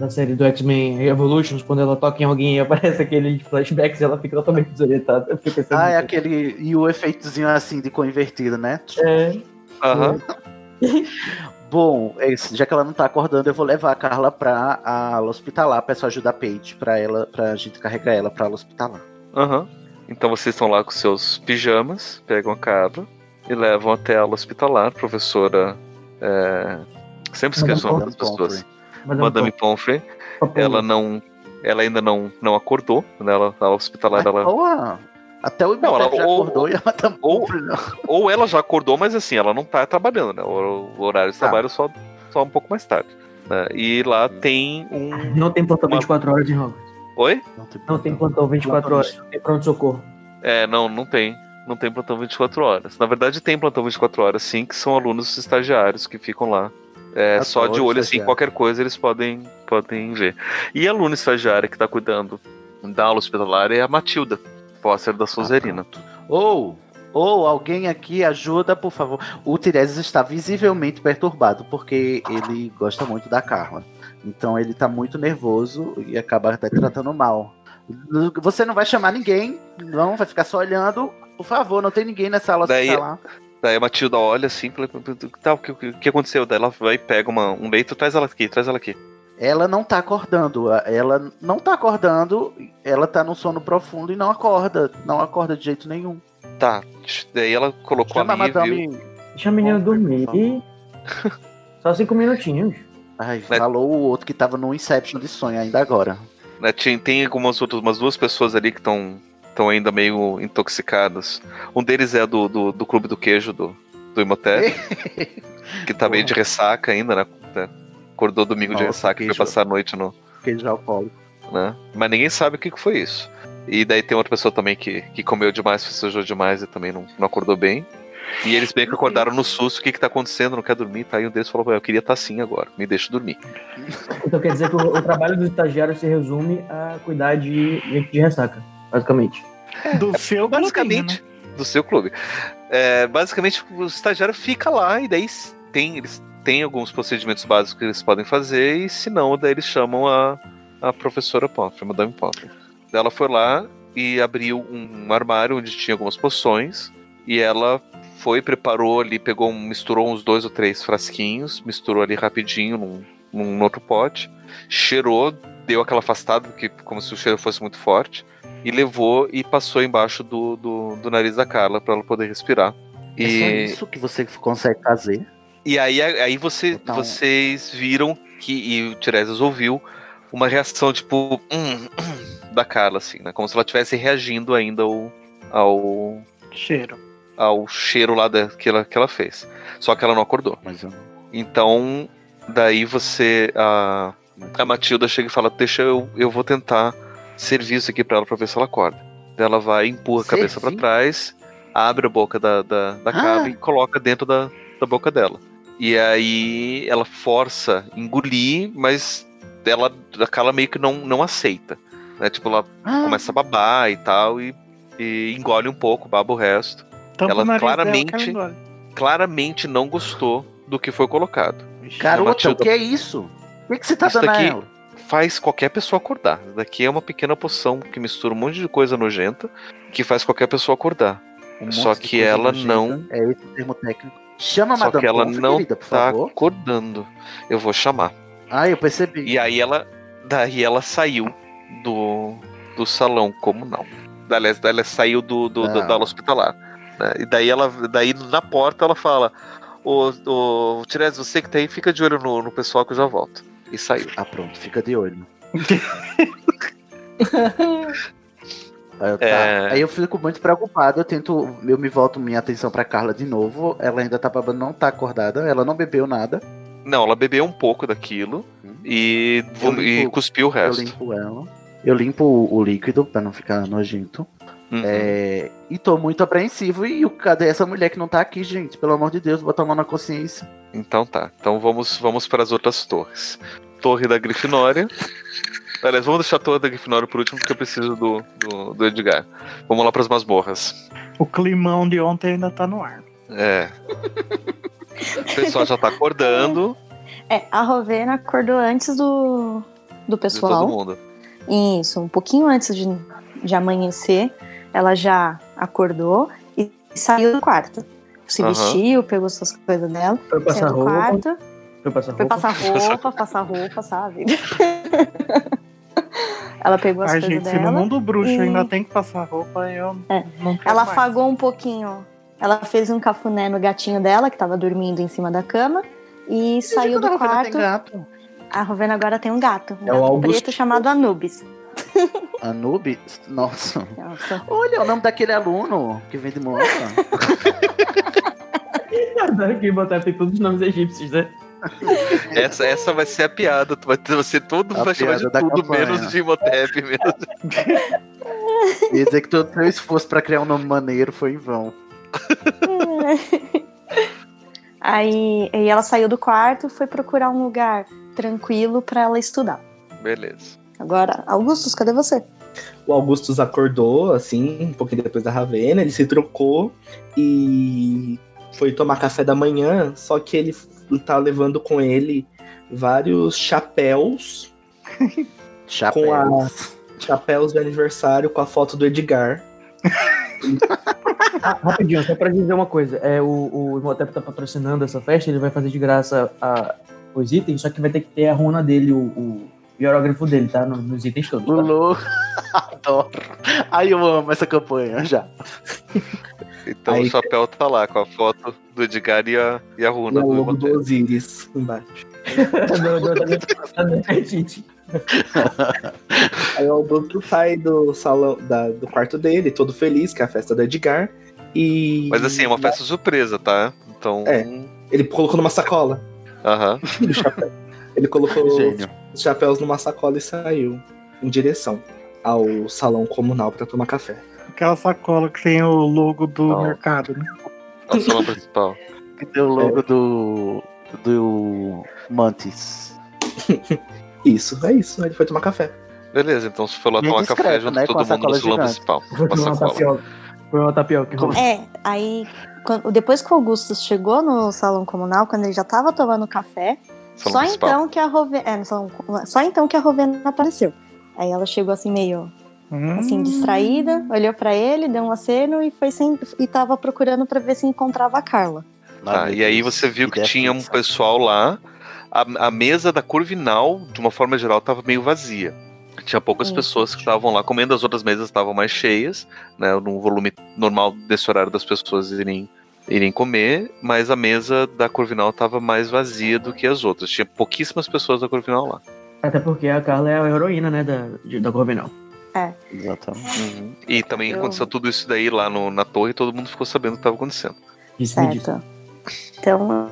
da série do X-Men Evolutions, quando ela toca em alguém e aparece aquele flashbacks e ela fica totalmente desorientada. Ah, é nisso. aquele. E o efeitozinho assim de cor invertida, né? É, Aham. Bom, é isso. já que ela não tá acordando, eu vou levar a Carla pra a ala hospitalar. Peço ajuda a Paige pra ela, pra gente carregar ela pra ala hospitalar. Aham. Então vocês estão lá com seus pijamas, pegam a cabra e levam até a aula hospitalar, professora. é, Sempre esqueço o nome das pessoas. Madame Madame Pomfrey. Pomfrey. Ela não. Ela ainda não, não acordou, né? Ela, a hospitalar, ela. porra, até o Não, ela- já ou- acordou e ela tá ou- não. Ou ela já acordou, mas assim, ela não tá trabalhando, né? O, o horário de Tá. trabalho é só, só um pouco mais tarde. né? E lá tem um. Não tem plantão Uma- 24 horas em Hogwarts. Oi? Não tem, Não tem plantão 24 horas, não tem pronto-socorro. É, não, não tem. Não tem plantão 24 horas. Na verdade, tem plantão 24 horas, sim, que são alunos estagiários que ficam lá. É, Adoro só de olho, assim, qualquer coisa eles podem, podem ver. E a aluna estagiária que tá cuidando da aula hospitalar é a Matilda, Foster da Suzerina. Ou, ou alguém aqui ajuda, por favor. O Tiresias está visivelmente perturbado, porque ele gosta muito da Carla. Então ele tá muito nervoso e acaba até tratando mal. Você não vai chamar ninguém, não, vai ficar só olhando. Por favor, não tem ninguém nessa aula Daí- hospitalar. Daí a Matilda olha assim, fala, tá, o que, o que aconteceu? Daí ela vai e pega uma, um leito, traz ela aqui, traz ela aqui. Ela não tá acordando. Ela não tá acordando. Ela tá num sono profundo e não acorda. Não acorda de jeito nenhum. Tá, daí ela colocou Chama a viu? madame. Deixa a menina dormir. favor. Só cinco minutinhos. Ai, Mas- falou o outro que tava no Inception de sonho ainda agora. né, tem, tem algumas outras, umas duas pessoas ali que estão estão ainda meio intoxicadas. Um deles é do, do, do clube do queijo do, do Imhotep, que tá meio de ressaca ainda, né? Acordou domingo de Nossa, ressaca e foi passar a noite no. Queijo alcoólico. Né? Mas ninguém sabe o que, que foi isso. E daí tem outra pessoa também que, que comeu demais, festejou demais e também não, não acordou bem. E eles bem que acordaram no susto, o que, que tá acontecendo, não quer dormir, tá? E um deles falou, "Ué, eu queria estar assim agora, me deixa dormir. Então quer dizer que o, o trabalho do estagiário se resume a cuidar de gente de ressaca, basicamente. Do seu clubinho, basicamente do seu clube. É, basicamente, o estagiário fica lá e daí tem, eles têm alguns procedimentos básicos que eles podem fazer e se não, daí eles chamam a, a professora Pomfrey, Madame Pomfrey. Ela foi lá e abriu um armário onde tinha algumas poções e ela foi, preparou ali, pegou, misturou uns dois ou três frasquinhos, misturou ali rapidinho num, num outro pote, cheirou, deu aquela afastada, porque como se o cheiro fosse muito forte, e levou e passou embaixo do, do, do nariz da Carla para ela poder respirar. É só E, isso que você consegue fazer. e aí, aí você, Então- vocês viram que, e o Tiresias ouviu, uma reação tipo "Hum, hum", da Carla, assim, né? Como se ela estivesse reagindo ainda ao, ao, Cheiro. ao cheiro lá da, que, ela, que ela fez. Só que ela não acordou. Mas eu Então, daí você. A, a Matilda chega e fala: Deixa eu, eu vou tentar servir isso aqui pra ela pra ver se ela acorda. Daí ela vai, empurra a cabeça pra Servir? trás, abre a boca da, da, da Ah. cabra e coloca dentro da, da boca dela. E aí ela força engolir, mas ela, a Carla meio que não, não aceita. né? Tipo, ela começa a babar e tal, e, e engole um pouco, baba o resto. Tampa Ela nariz dela, claramente-. Claramente não gostou do que foi colocado. Garota, o que é isso? O que, que você tá Isso dando a daqui- ela? Faz qualquer pessoa acordar. Isso daqui é uma pequena poção que mistura um monte de coisa nojenta que faz qualquer pessoa acordar. Um Só que ela nojenta. não- É esse o termo técnico. Chama a Só Madame que ela Pomfrey, não querida, por tá favor. acordando. Eu vou chamar. Ah, eu percebi. E aí ela. Daí ela saiu do, do salão comunal. Aliás, daí ela saiu do, do, do- Ah. da aula hospitalar. né? E daí ela. Daí na porta ela fala. Ô, ô Tirese, você que tá aí, fica de olho no, no pessoal que eu já volto. E saiu. Ah, pronto, fica de olho. Aí eu, tá. É. Aí eu fico muito preocupado, eu tento, eu me volto minha atenção pra Carla de novo. Ela ainda tá babando, não tá acordada, ela não bebeu nada. Não, ela bebeu um pouco daquilo e, Eu vom- e limpo- cuspiu o Eu resto. limpo ela. Eu limpo o, o líquido pra não ficar nojento. Uhum. É, e tô muito apreensivo. E o- cadê essa mulher que não tá aqui, gente? Pelo amor de Deus, botar a mão na consciência. Então tá. Então vamos, vamos para as outras torres. Torre da Grifinória. Aliás, vamos deixar a torre da Grifinória por último, porque eu preciso do, do, do Edgar. Vamos lá para as masmorras. O climão de ontem ainda tá no ar. É. O pessoal já tá acordando É, a Rovena acordou antes do, do de todo pessoal. mundo. Isso, um pouquinho antes de, de amanhecer, ela já acordou e saiu do quarto. Se vestiu, pegou suas coisas dela, Foi passar saiu do roupa. quarto, Foi passar foi roupa. passar roupa, passar roupa, sabe? ela pegou as Ai, coisas gente, se no dela. mundo bruxo e- ainda tem que passar roupa, eu É. não quero Ela mais. afagou um pouquinho. Ela fez um cafuné no gatinho dela, que tava dormindo em cima da cama, e saiu do quarto. gato. A Rovena agora tem um gato. Um É gato preto chamado Anubis. Anubis? Nossa. Nossa. Olha é o nome daquele aluno que vem de moda. Aqui botar tem todos os nomes egípcios, né? Essa, essa vai ser a piada. Tu vai, ter- você todo mundo A vai chamar de tudo, campanha. menos de Imhotep mesmo. Ia dizer que todo seu esforço pra criar um nome maneiro foi em vão. Aí, aí ela saiu do quarto e foi procurar um lugar tranquilo pra ela estudar. Beleza. Agora, Augustus, cadê você? O Augustus acordou, assim, um pouquinho depois da Ravena, ele se trocou e foi tomar café da manhã, só que ele tá levando com ele vários chapéus, Chapéus. chapéus de aniversário com a foto do Edgar. Ah, rapidinho, só pra dizer uma coisa. É, o, o Imhotep tá patrocinando essa festa, ele vai fazer de graça a- os itens, só que vai ter que ter a runa dele, o, o hierógrafo dele, tá? No- Nos itens todos. Tá? louco. Adoro. Ai, eu amo essa campanha já. Então Aí- o chapéu tá lá com a foto do Edgar e a, e a E runa é o do logo do. Osiris embaixo. Da Nefertiti. Aí o Augusto sai do salão, da- do quarto dele, todo feliz, que é a festa do Edgar. E. Mas assim, é uma festa surpresa, tá? Então. É. Ele colocou numa sacola. Aham. chapéu. Ele colocou Gênio. Os chapéus numa sacola e saiu em direção ao salão comunal para tomar café. Aquela sacola que tem o logo do Não. mercado, né? É o salão principal. Que tem o logo do. do. Mantis. Isso, é isso. Ele foi tomar café. Beleza, então se for lá tomar café discreto, junto né, todo mundo no salão principal. Foi uma sacola. tapioca. Foi uma tapioca. rolou. É, aí quando- depois que o Augustus chegou no salão comunal, quando ele já tava tomando café, só principal. então que a Rovena, é, salão- só então que a Rovena apareceu. Aí ela chegou assim meio assim Hum. distraída, olhou pra ele, deu um aceno e foi sem, e tava procurando pra ver se encontrava a Carla. Tá, e aí você viu que ideia tinha um pessoal lá. A, a mesa da Curvinal, de uma forma geral, tava meio vazia. Tinha poucas Isso. pessoas que estavam lá comendo, as outras mesas estavam mais cheias, né? Num volume normal desse horário das pessoas irem, irem comer, mas a mesa da Curvinal tava mais vazia do que as outras. Tinha pouquíssimas pessoas da Curvinal lá. Até porque a Carla é a heroína, né, da, de- da Corvinal. Exatamente. E também Eu- aconteceu tudo isso daí lá no- na torre e todo mundo ficou sabendo o que estava acontecendo. Isso. Certo. Então,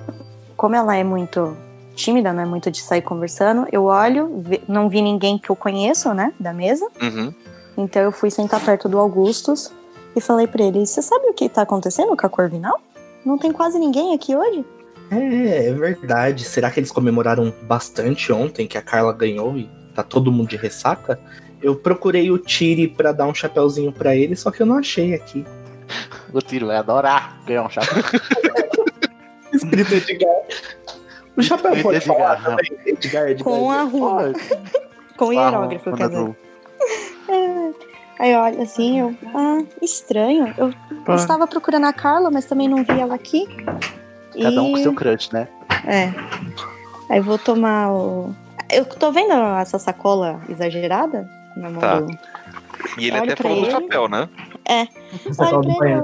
como ela é muito tímida, não é muito de sair conversando, eu olho, não vi ninguém que eu conheço, né, da mesa. Uhum. Então eu fui sentar perto do Augustus e falei pra ele: Você sabe o que tá acontecendo com a Corvinal? Não tem quase ninguém aqui hoje? É, é verdade. Será que eles comemoraram bastante ontem que a Carla ganhou e tá todo mundo de ressaca? Eu procurei o Tire pra dar um chapéuzinho pra ele, só que eu não achei aqui. O tiro vai adorar ganhar um chapéu. Escrito Edgar. O chapéu Escrito pode Edgar, falar não. também. Edgar, Edgar. Com a rua. Com o hierógrafo, quer dizer. Aí eu olho assim, eu. Ah, estranho. Eu estava procurando a Carla, mas também não vi ela aqui. Cada um com E- seu crush, né? É. Aí vou tomar o. Eu tô vendo essa sacola exagerada na mão Tá. do. E ele Olha até falou do chapéu, né? Sacola Olha pra ele.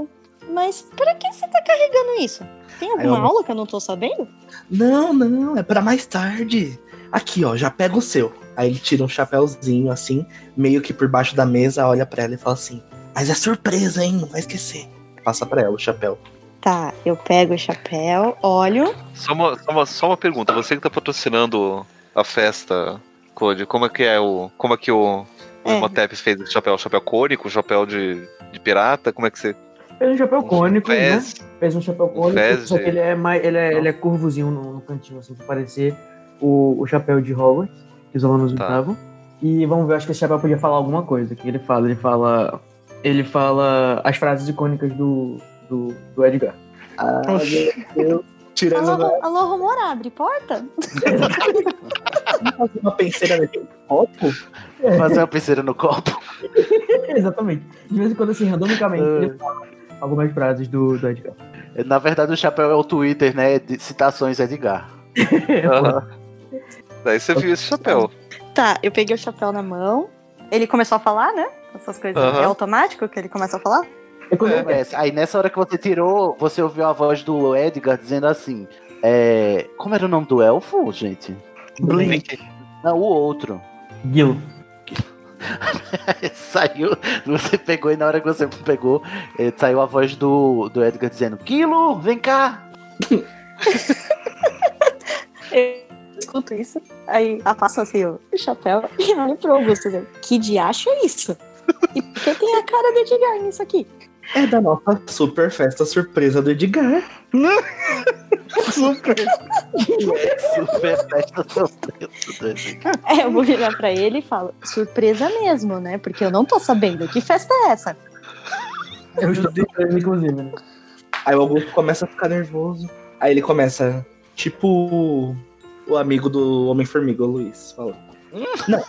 Mas pra que você tá carregando isso? Tem alguma eu- aula que eu não tô sabendo? Não, não, é pra mais tarde. Aqui, ó, já pega o seu. Aí ele tira um chapéuzinho assim, meio que por baixo da mesa, olha pra ela e fala assim: Mas é surpresa, hein? Não vai esquecer. Passa pra ela o chapéu. Tá, eu pego o chapéu, olho. Só uma, só, uma, só uma pergunta. Você que tá patrocinando a festa, Code, como é que é o. Como é que o, o É. Fez o chapéu? Chapéu cônico, chapéu de, de pirata? Como é que você. Fez um chapéu cônico, né? Fez? Fez um chapéu cônico, fez só que ele é, mais, ele é, ele é curvozinho no, no cantinho, assim, pra parecer o, o chapéu de Hogwarts, que os alunos Tá. E vamos ver, acho que esse chapéu podia falar alguma coisa. O que ele fala? Ele fala. Ele fala as frases icônicas do, do, do Edgar. Ah, meu Deus. Tirando Alô, alô, Romora, abre porta? uma penseira naquele copo. Fazer uma penseira no copo. Exatamente. De vez em quando, assim, randomicamente, É. ele fala algumas frases do, do Edgar. Na verdade, o chapéu é o Twitter, né? De citações Edgar. Aham. Daí você viu esse chapéu. Tá, eu peguei o chapéu na mão. Ele começou a falar, né? Essas coisas. É automático que ele começa a falar? É É. É, aí nessa hora que você tirou, você ouviu a voz do Edgar dizendo assim: é, Como era o nome do elfo, gente? Blink. Não, o outro. Gil. saiu, você pegou e na hora que você pegou, eh, saiu a voz do, do Edgar dizendo: Quilo, vem cá! Eu escuto isso. Aí afasto assim o chapéu e olho pro Augusto. né? Que diacho é isso? E por que tem a cara do Edgar nisso aqui? É da nossa super festa surpresa do Edgar. Super. Super festa surpresa do Edgar. É, eu vou virar pra ele e falo, surpresa mesmo, né? Porque eu não tô sabendo. Que festa é essa? Eu estou tentando, inclusive, né? Aí o Augusto começa a ficar nervoso. Aí ele começa, tipo o amigo do Homem-Formiga, o Luiz, fala. Não.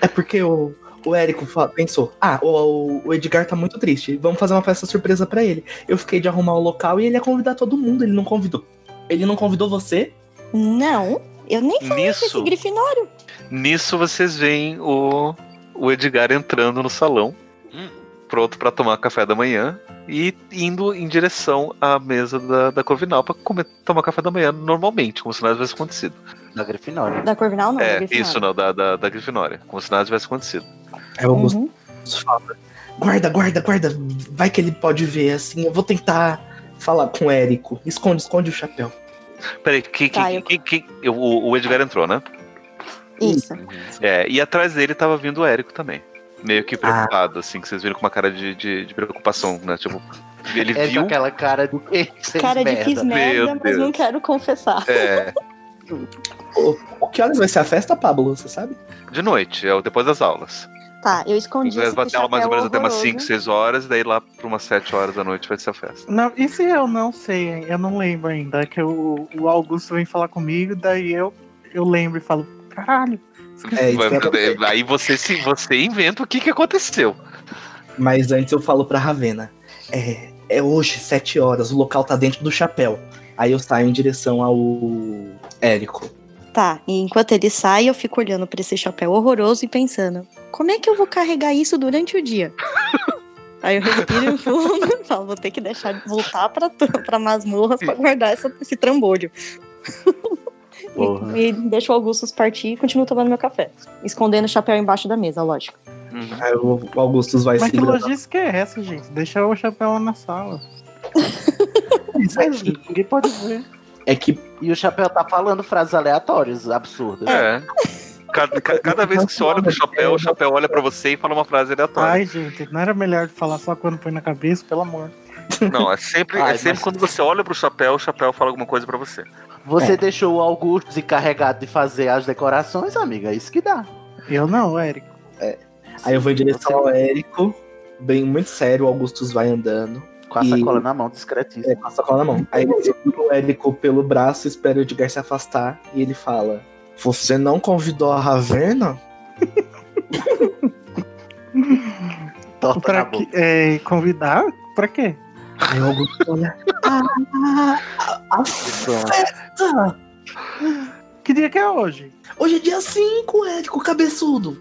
É porque o, o Érico pensou: ah, o, o Edgar tá muito triste, vamos fazer uma festa surpresa pra ele. Eu fiquei de arrumar o local e ele ia convidar todo mundo, ele não convidou. Ele não convidou você? Não, eu nem falei com esse Nisso, grifinório. nisso vocês veem o, o Edgar entrando no salão, pronto pra tomar café da manhã e indo em direção à mesa da, da Corvinal pra comer, tomar café da manhã normalmente, como se nada tivesse acontecido. Da Grifinória. Da Corvinal, não, da é, Grifinória. isso não, da, da, da Grifinória, como se nada tivesse acontecido. Aí o Augusto Uhum. fala: guarda, guarda, guarda, vai que ele pode ver assim. Eu vou tentar falar com o Érico. Esconde, esconde o chapéu. Peraí, que, que, Tá, que, eu- que- que- o, o Edgar entrou, né? Isso. É, e atrás dele tava vindo o Érico também. Meio Ah. que preocupado, assim, que vocês viram com uma cara de, de, de preocupação, né? Tipo, ele É viu. aquela cara de fez Cara de fiz merda, Meu mas Deus. não quero confessar. É, O, o que horas vai ser a festa, Pablo? Você sabe? de noite, é o depois das aulas. Tá, eu escondi esse Vai ter aula mais ou menos até umas horroroso. 5, 6 horas, e daí lá por umas 7 horas da noite vai ser a festa. Não, e se eu não sei, hein? eu não lembro ainda. É que o, o Augusto vem falar comigo, daí eu, eu lembro e falo, caralho. É, eu- aí você, se, você inventa o que, que aconteceu. Mas antes eu falo pra Ravena. É, é hoje, sete horas, o local tá dentro do chapéu. Aí eu saio em direção ao Érico. Tá, e enquanto ele sai, eu fico olhando pra esse chapéu horroroso e pensando: como é que eu vou carregar isso durante o dia? Aí eu respiro fundo e falo: vou ter que deixar voltar pra, pra masmorras pra guardar essa- esse trambolho. Porra. E, e deixo o Augustus partir e continuo tomando meu café. Escondendo o chapéu embaixo da mesa, lógico. Uhum. Aí o Augustus vai Mas que segurando. logística é essa, gente? Deixa o chapéu lá na sala. Isso Mas aqui. ninguém pode ver. É que E o chapéu tá falando frases aleatórias, absurdas. É. Cada, ca- cada vez que você olha pro chapéu, o chapéu olha pra você e fala uma frase aleatória. Ai, gente, não era melhor falar só quando põe na cabeça, pelo amor. Não, é sempre, Ai, é sempre mas- quando você olha pro chapéu, o chapéu fala alguma coisa pra você. Você É. deixou o Augusto encarregado de fazer as decorações, amiga. É isso que dá. Eu não, Érico. Aí eu vou em direção ao Érico, bem muito sério, o Augustus vai andando. Com a E- sacola na mão, discretíssimo. É, com a sacola na mão. Aí ele segura o Érico pelo braço, espera o Edgar se afastar e ele fala: Você não convidou a Raverna? Torta Pra na boca. que, é, convidar? Pra quê? Aí o Augusto olha. Ah, a, a festa! Que dia que é hoje? Hoje é dia 5, Érico, cabeçudo.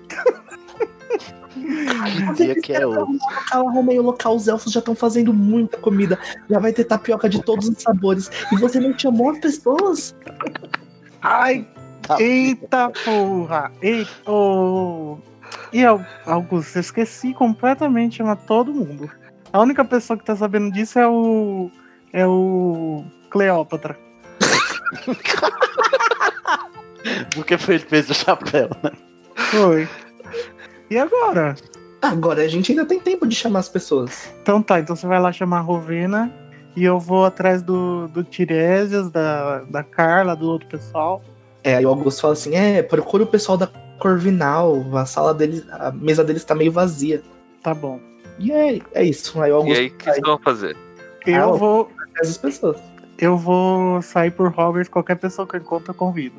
Que dia que é hoje? local, arrumei o local, os elfos já estão fazendo muita comida. Já vai ter tapioca de todos os sabores. E você não chamou as pessoas? Ai, Tá. eita porra! Eita! ô. E Au- Augusto, eu esqueci completamente de chamar todo mundo. A única pessoa que tá sabendo disso é o. É o. Cleópatra. Porque foi ele que fez o chapéu, né? Foi. E agora? Agora a gente ainda tem tempo de chamar as pessoas. Então tá, então você vai lá chamar a Rovena e eu vou atrás do, do Tiresias, da, da Carla, do outro pessoal. É, aí o Augusto fala assim: é, procura o pessoal da Corvinal. A sala deles, a mesa deles tá meio vazia. Tá bom. E é, é isso. Aí o E aí, o que vocês vão fazer? Eu Ah, vou. traz as pessoas. Eu vou sair por Hogwarts, qualquer pessoa que eu encontro eu convido.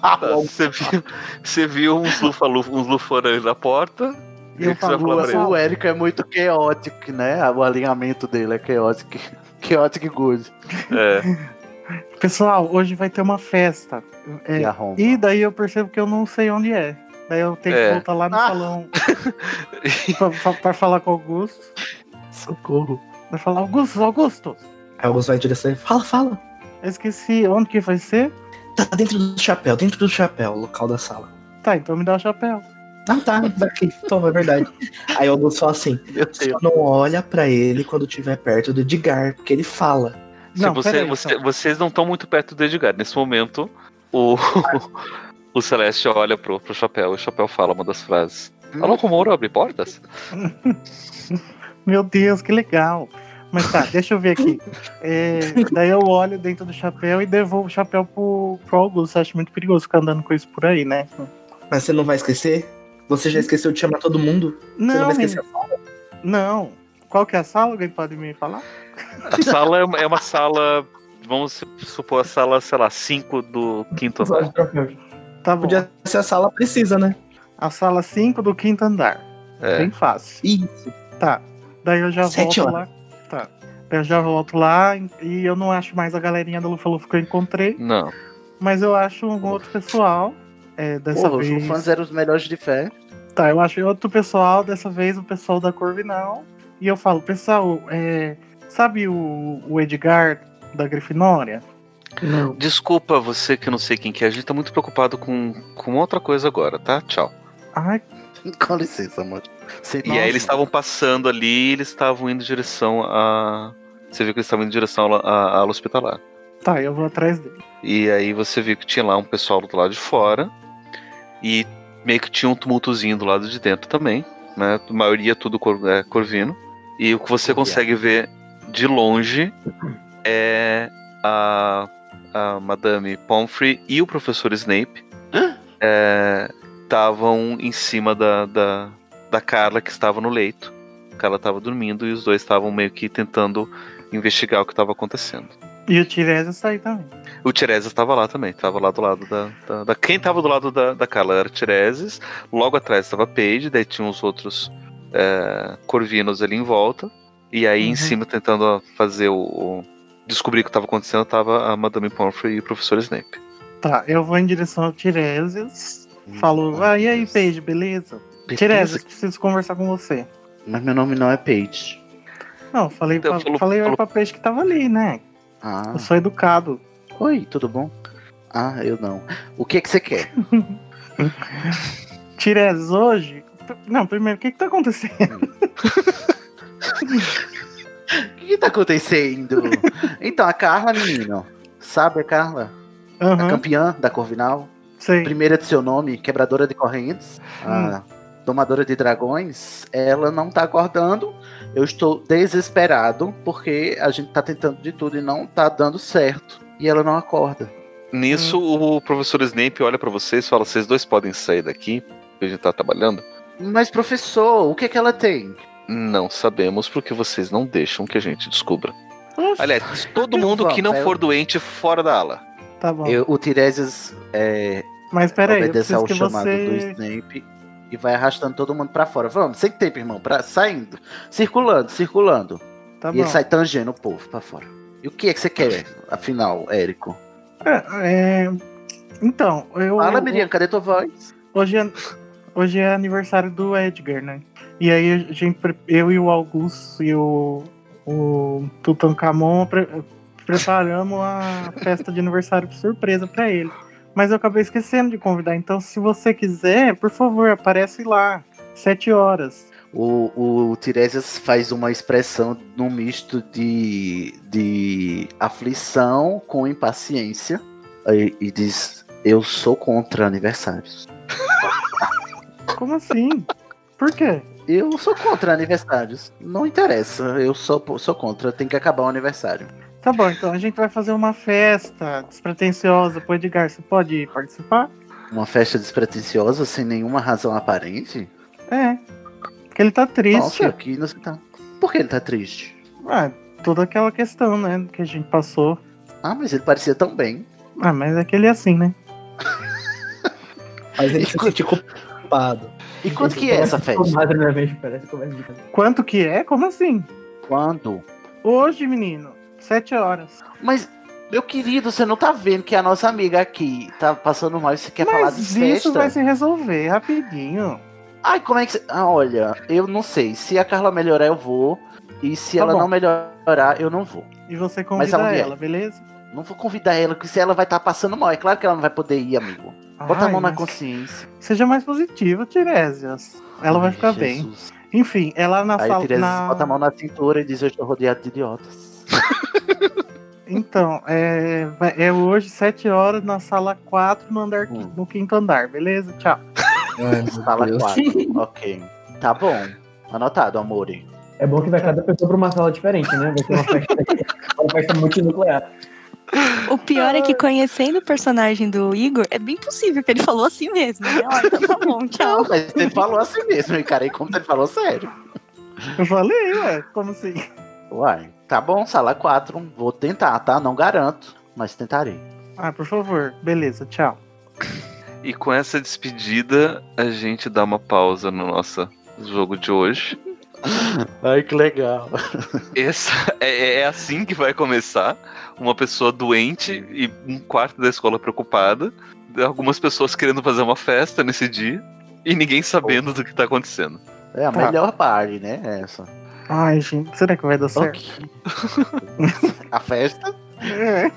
Tá, você, viu, você viu uns, lufa, uns luforães na porta. E eu falo, falar pra "Sal- O Érico é muito chaotic, né? O alinhamento dele é chaotic. Chaotic good. É, Pessoal, hoje vai ter uma festa. É, e daí eu percebo que eu não sei onde é. Daí eu tenho que É. voltar lá no Ah. salão pra, pra- pra falar com o Augusto. Socorro. Vai falar, Augusto, Augusto! Aí o Augusto vai em direção ele. Fala, fala. Eu esqueci onde que vai ser. Tá dentro do chapéu, dentro do chapéu, o local da sala. Tá, então me dá o chapéu. Ah, tá. Daqui. Toma, é verdade. Aí o Augusto fala assim: só não olha pra ele quando estiver perto do Edgar, porque ele fala. se Não, você, peraí, você- então. vocês não estão muito perto do Edgar. Nesse momento, o, o Celeste olha pro, pro chapéu e o chapéu fala uma das frases. Alô, Komoro, abre portas? Meu Deus, que legal. Mas tá, deixa eu ver aqui. É, daí eu olho dentro do chapéu e devolvo o chapéu pro, pro Augusto. Acho muito perigoso ficar andando com isso por aí, né? Mas você não vai esquecer? Você já esqueceu de chamar todo mundo? Você não Não, vai esquecer menino, não. Qual que é a sala? Alguém pode me falar? A sala é uma, é uma sala, vamos supor, a sala, sei lá, 5 do quinto andar. Tá bom. Podia ser a sala precisa, né? A sala 5 do quinto andar. É. Bem fácil. Isso. Tá. Daí eu já Sete volto horas. lá. Tá. Daí eu já volto lá e eu não acho mais a galerinha do Lufa Lufa que eu encontrei. Não. Mas eu acho um outro pessoal. É, dessa Porra, os vez. fãs eram os melhores de fé. Tá, eu acho outro pessoal, dessa vez o pessoal da Corvinal. E eu falo, pessoal, é, sabe o, o Edgar da Grifinória? Não. Desculpa você que eu não sei quem que é. A gente tá muito preocupado com, com outra coisa agora, tá? Tchau. Ai, Com licença, amor. Sem E aí eles estavam passando ali e eles estavam indo em direção a. Você viu que eles estavam indo em direção à à ala hospitalar. tá, eu vou atrás dele. E aí você viu que tinha lá um pessoal do lado de fora. E meio que tinha um tumultozinho do lado de dentro também. Né? A maioria tudo cor, é, corvino. E o que você consegue ver de longe é a, a Madame Pomfrey e o professor Snape estavam em cima da, da, da Carla que estava no leito. A Carla estava dormindo e os dois estavam meio que tentando investigar o que estava acontecendo. E o Tiresias tá aí também. O Tiresias estava lá também, estava lá do lado da, da, da- Quem estava do lado da, da Carla era o Tiresias, logo atrás estava Paige, daí tinha os outros é, corvinos ali em volta, e aí em Uhum. cima tentando fazer o. o- descobrir o que estava acontecendo, estava a Madame Pomfrey e o professor Snape. Tá, eu vou em direção ao Tiresias. Falo, ah, e aí, Paige, beleza? Beleza. Tiresias, preciso conversar com você. Mas meu nome não é Paige. Não, falei, Então, pra, falou- falei falou- pra Paige que tava ali, né? Ah, Eu sou educado. oi, tudo bom? Ah, eu não. O que que você quer? Tiresias, hoje. Não, primeiro, o que que tá acontecendo? O que que tá acontecendo? então, a Carla, menino. Sabe a Carla? A Aham, campeã da Corvinal? sei. Primeira de seu nome, quebradora de correntes. A domadora de dragões. Ela não tá acordando. Eu estou desesperado porque a gente tá tentando de tudo e não tá dando certo. E ela não acorda. Nisso, o professor Snape olha pra vocês e fala: vocês dois podem sair daqui, a gente tá trabalhando. Mas, professor, o que, que ela tem? Não sabemos porque vocês não deixam que a gente descubra. Oxe, Aliás, todo mundo que não for doente fora da ala. tá bom. Eu- o Tiresias é, Mas peraí, eu obedece preciso ao que chamado do você. Snape e vai arrastando todo mundo pra fora. Vamos, sem tempo, irmão, pra, saindo, circulando, circulando. Tá e bom. ele sai tangendo o povo pra fora. E o que é que você quer, afinal, Érico? É, é, Então, eu. Fala, Miriam, cadê tua voz? Hoje é, hoje é aniversário do Edgar, né? E aí a gente, eu e o Augusto e o, o Tutankhamon pre- preparamos a festa de aniversário surpresa pra ele. Mas eu acabei esquecendo de convidar. Então, se você quiser, por favor, aparece lá. Sete horas. O, o Tiresias faz uma expressão num misto de, de aflição com impaciência e, e diz: Eu sou contra aniversários. Como assim? Por quê? Eu sou contra aniversários. Não interessa, eu sou, sou contra. Tem que acabar o aniversário. Tá bom, então a gente vai fazer uma festa despretensiosa pro Edgar. Você pode participar? Uma festa despretensiosa sem nenhuma razão aparente? É. Porque ele tá triste. Nossa, aqui não tá. Por que ele tá triste? Ah, toda aquela questão, né, que a gente passou. Ah, mas ele parecia tão bem. Ah, mas é que ele é assim, né? Mas ele se sentiu E quanto que é essa festa? Casa. Quanto que é? Como assim? Quando? Hoje, menino, sete horas. Mas, meu querido, você não tá vendo que a nossa amiga aqui tá passando mal e você quer falar de mas festa? isso vai se resolver rapidinho. Ai, como é que você... Ah, olha, eu não sei. Se a Carla melhorar, eu vou. E se Tá ela bom. não melhorar, eu não vou. E você Mas convida aonde é? ela, beleza? Não vou convidar ela, porque se ela vai estar passando mal. É claro que ela não vai poder ir, amigo. Bota a Ai, mão na consciência. Seja mais positivo, Tiresias. Ela vai Ai, ficar bem. Jesus. Enfim, ela na Aí sala. Tiresias na- bota a mão na cintura e diz: Eu estou rodeado de idiotas. Então, é, vai- é hoje, sete horas, na sala 4, no, andar, Hum. no quinto andar, beleza? Tchau. Ai, Sala Deus. 4. ok. Tá bom. Anotado, amore. É bom que vai cada pessoa pra uma sala diferente, né? Vai ser uma festa, uma festa multinuclear. O pior é que conhecendo o personagem do Igor, é bem possível que ele falou assim mesmo. Né? Ó, então tá bom, tchau. Não, mas ele falou assim mesmo, eu encarei como ele falou sério. Eu falei, ué, como assim? Uai, tá bom, sala 4. Vou tentar, tá? Não garanto, mas tentarei. Ah, por favor, beleza, tchau. E com essa despedida, a gente dá uma pausa no nosso jogo de hoje. Ai, que legal. Essa, é, é assim que vai começar. Uma pessoa doente e um quarto da escola preocupada. Algumas pessoas querendo fazer uma festa nesse dia. E ninguém sabendo do que tá acontecendo. É a Tá. melhor parte, né? Essa. Ai, gente, será que vai dar certo? Ok. a festa? É.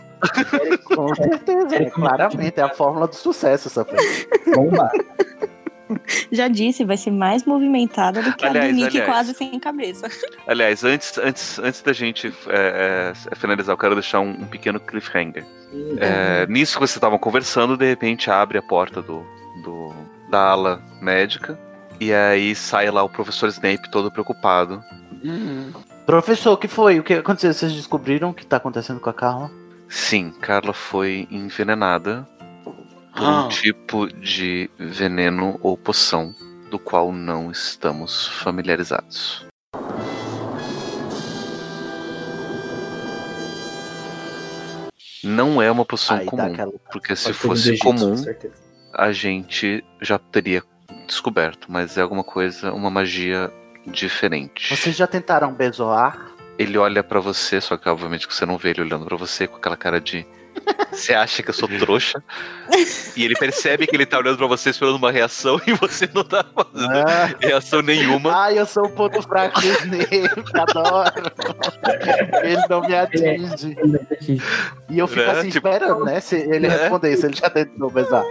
Com certeza. é, claramente, é a fórmula do sucesso essa festa. Bomba. Já disse, vai ser mais movimentada do que a Aliás, do Nick aliás. quase sem cabeça. Aliás, antes, antes, antes da gente é, é, finalizar, eu quero deixar um, um pequeno cliffhanger. É, nisso que vocês estavam conversando, de repente abre a porta do, do- da ala médica. E aí sai lá o professor Snape todo preocupado. Professor, o que foi? O que aconteceu? Vocês descobriram o que tá acontecendo com a Carla? Sim, Carla foi envenenada por Ah. um tipo de veneno ou poção do qual não estamos familiarizados. Não é uma poção Aí comum, aquela. porque se fosse Egito, comum, a gente já teria descoberto, mas é alguma coisa, uma magia diferente. Vocês já tentaram bezoar? Ele olha pra você, só que obviamente que você não vê ele olhando pra você com aquela cara de você acha que eu sou trouxa? e ele percebe que ele tá olhando pra você esperando uma reação e você não tá fazendo Ah, reação nenhuma. Ai, eu sou um ponto fraco do Snape, adoro. Ele não me atinge. E eu fico Né? assim Tipo- esperando, né? Se ele Né? responder, se ele já tentou besar.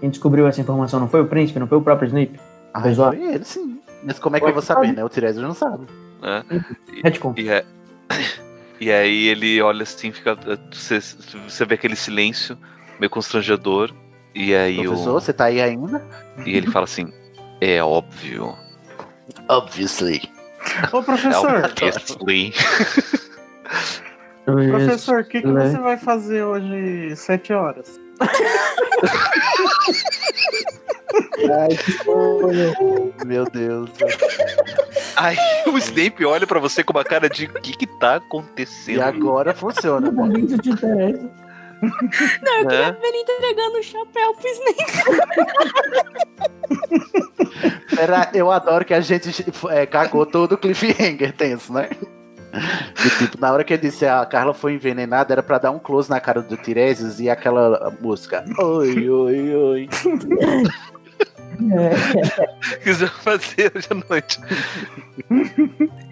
Quem descobriu essa informação não foi o príncipe, não foi o próprio Snape? Ah, foi ele, sim. Mas como é que eu vou saber, né? O Tiresias não sabe. né? Retcon. E, é- e aí ele olha assim, fica. Você, você vê aquele silêncio meio constrangedor. E aí Professor, o, você tá aí ainda? e ele fala assim: É óbvio. Obviously. Ô, professor, Obviously. Professor, o que, que você vai fazer hoje sete horas? Ai, que. Meu Deus. Aí o Snape olha pra você com uma cara de o que que tá E acontecendo? agora funciona, né? momento te interessa. Não, eu queria É. ver ele entregando o chapéu pro Snape. Era, eu adoro que a gente é, cagou todo o cliffhanger tenso, né? E, tipo, na hora que ele disse a Carla foi envenenada, era pra dar um close na cara do Tiresias e aquela música. Oi, oi, oi. É. quiser fazer hoje à noite.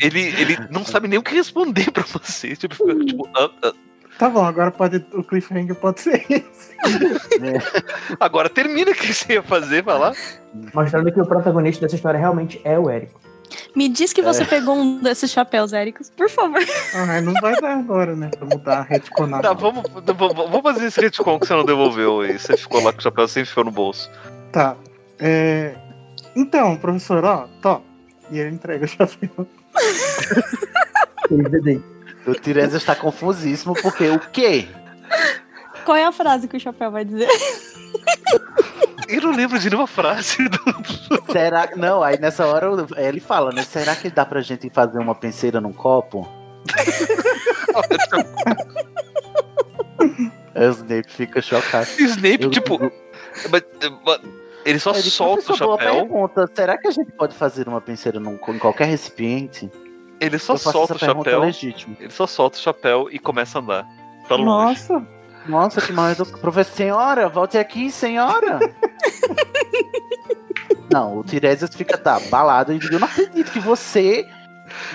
ele, ele não sabe nem o que responder pra você. Tipo, fica, tipo, ah, ah. Tá bom, agora pode, o cliffhanger pode ser esse. agora termina o que você ia fazer, vai lá. Mostrando que o protagonista dessa história realmente é o Érico. Me diz que É. você pegou um desses chapéus, Éricos, por favor. Ah, não vai dar agora, né? Pra mudar a retconada. Tá, vamos, vamos fazer esse retcon que você não devolveu aí. Você ficou lá com o chapéu sem enfiou no bolso. Tá. É... Então, professor, ó, tó. E ele entrega o chapéu. O Tiresias está confusíssimo porque o quê? Qual é a frase que o chapéu vai dizer? Eu não lembro de nenhuma frase. do- Será Não, aí nessa hora ele fala, né? Será que dá pra gente fazer uma penseira num copo? O Snape fica chocado. Snape, Eu- tipo. mas- mas ele só Ele, solta o "Professor, boa chapéu. pergunta. Será que a gente pode fazer uma penseira num, em qualquer recipiente? Ele só solta o chapéu. legítima. Ele só solta o chapéu e começa a andar. Pra longe. Nossa, Nossa, que mal educado. Professor, senhora, volte aqui, senhora. não, o Tiresias fica, tá, balado e diz, eu não acredito que você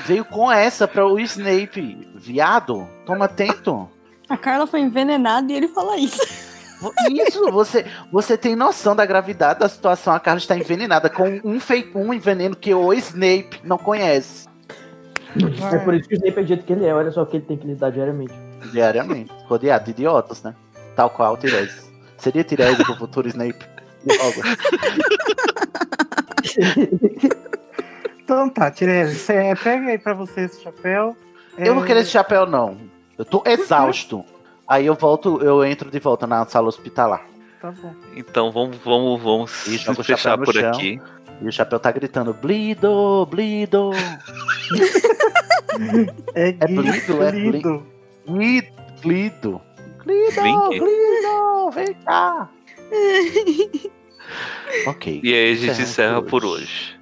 veio com essa para o Snape. Viado, toma atento. A Carla foi envenenada e ele fala isso. Isso, você, você tem noção da gravidade da situação. A Carla está envenenada com um fake um veneno que o Snape não conhece É por isso que o Snape é do jeito que ele é. Olha só o que ele tem que lidar diariamente. diariamente. Rodeado de idiotas, né? Tal qual o Tiresias. Seria Tiresias pro futuro Snape. então tá, você pega aí pra você esse chapéu. Eu não É, quero esse chapéu, não. Eu tô exausto. Aí eu volto, eu entro de volta na sala hospitalar. Tá bom. Então vamos, vamos, vamos E fechar por chão. aqui. E o chapéu tá gritando: Blido, Blido. É, É Blido, é Blido. Blido. Blido. Blido, Blink. Blido, vem cá. ok. E aí a gente Encerra encerra por hoje.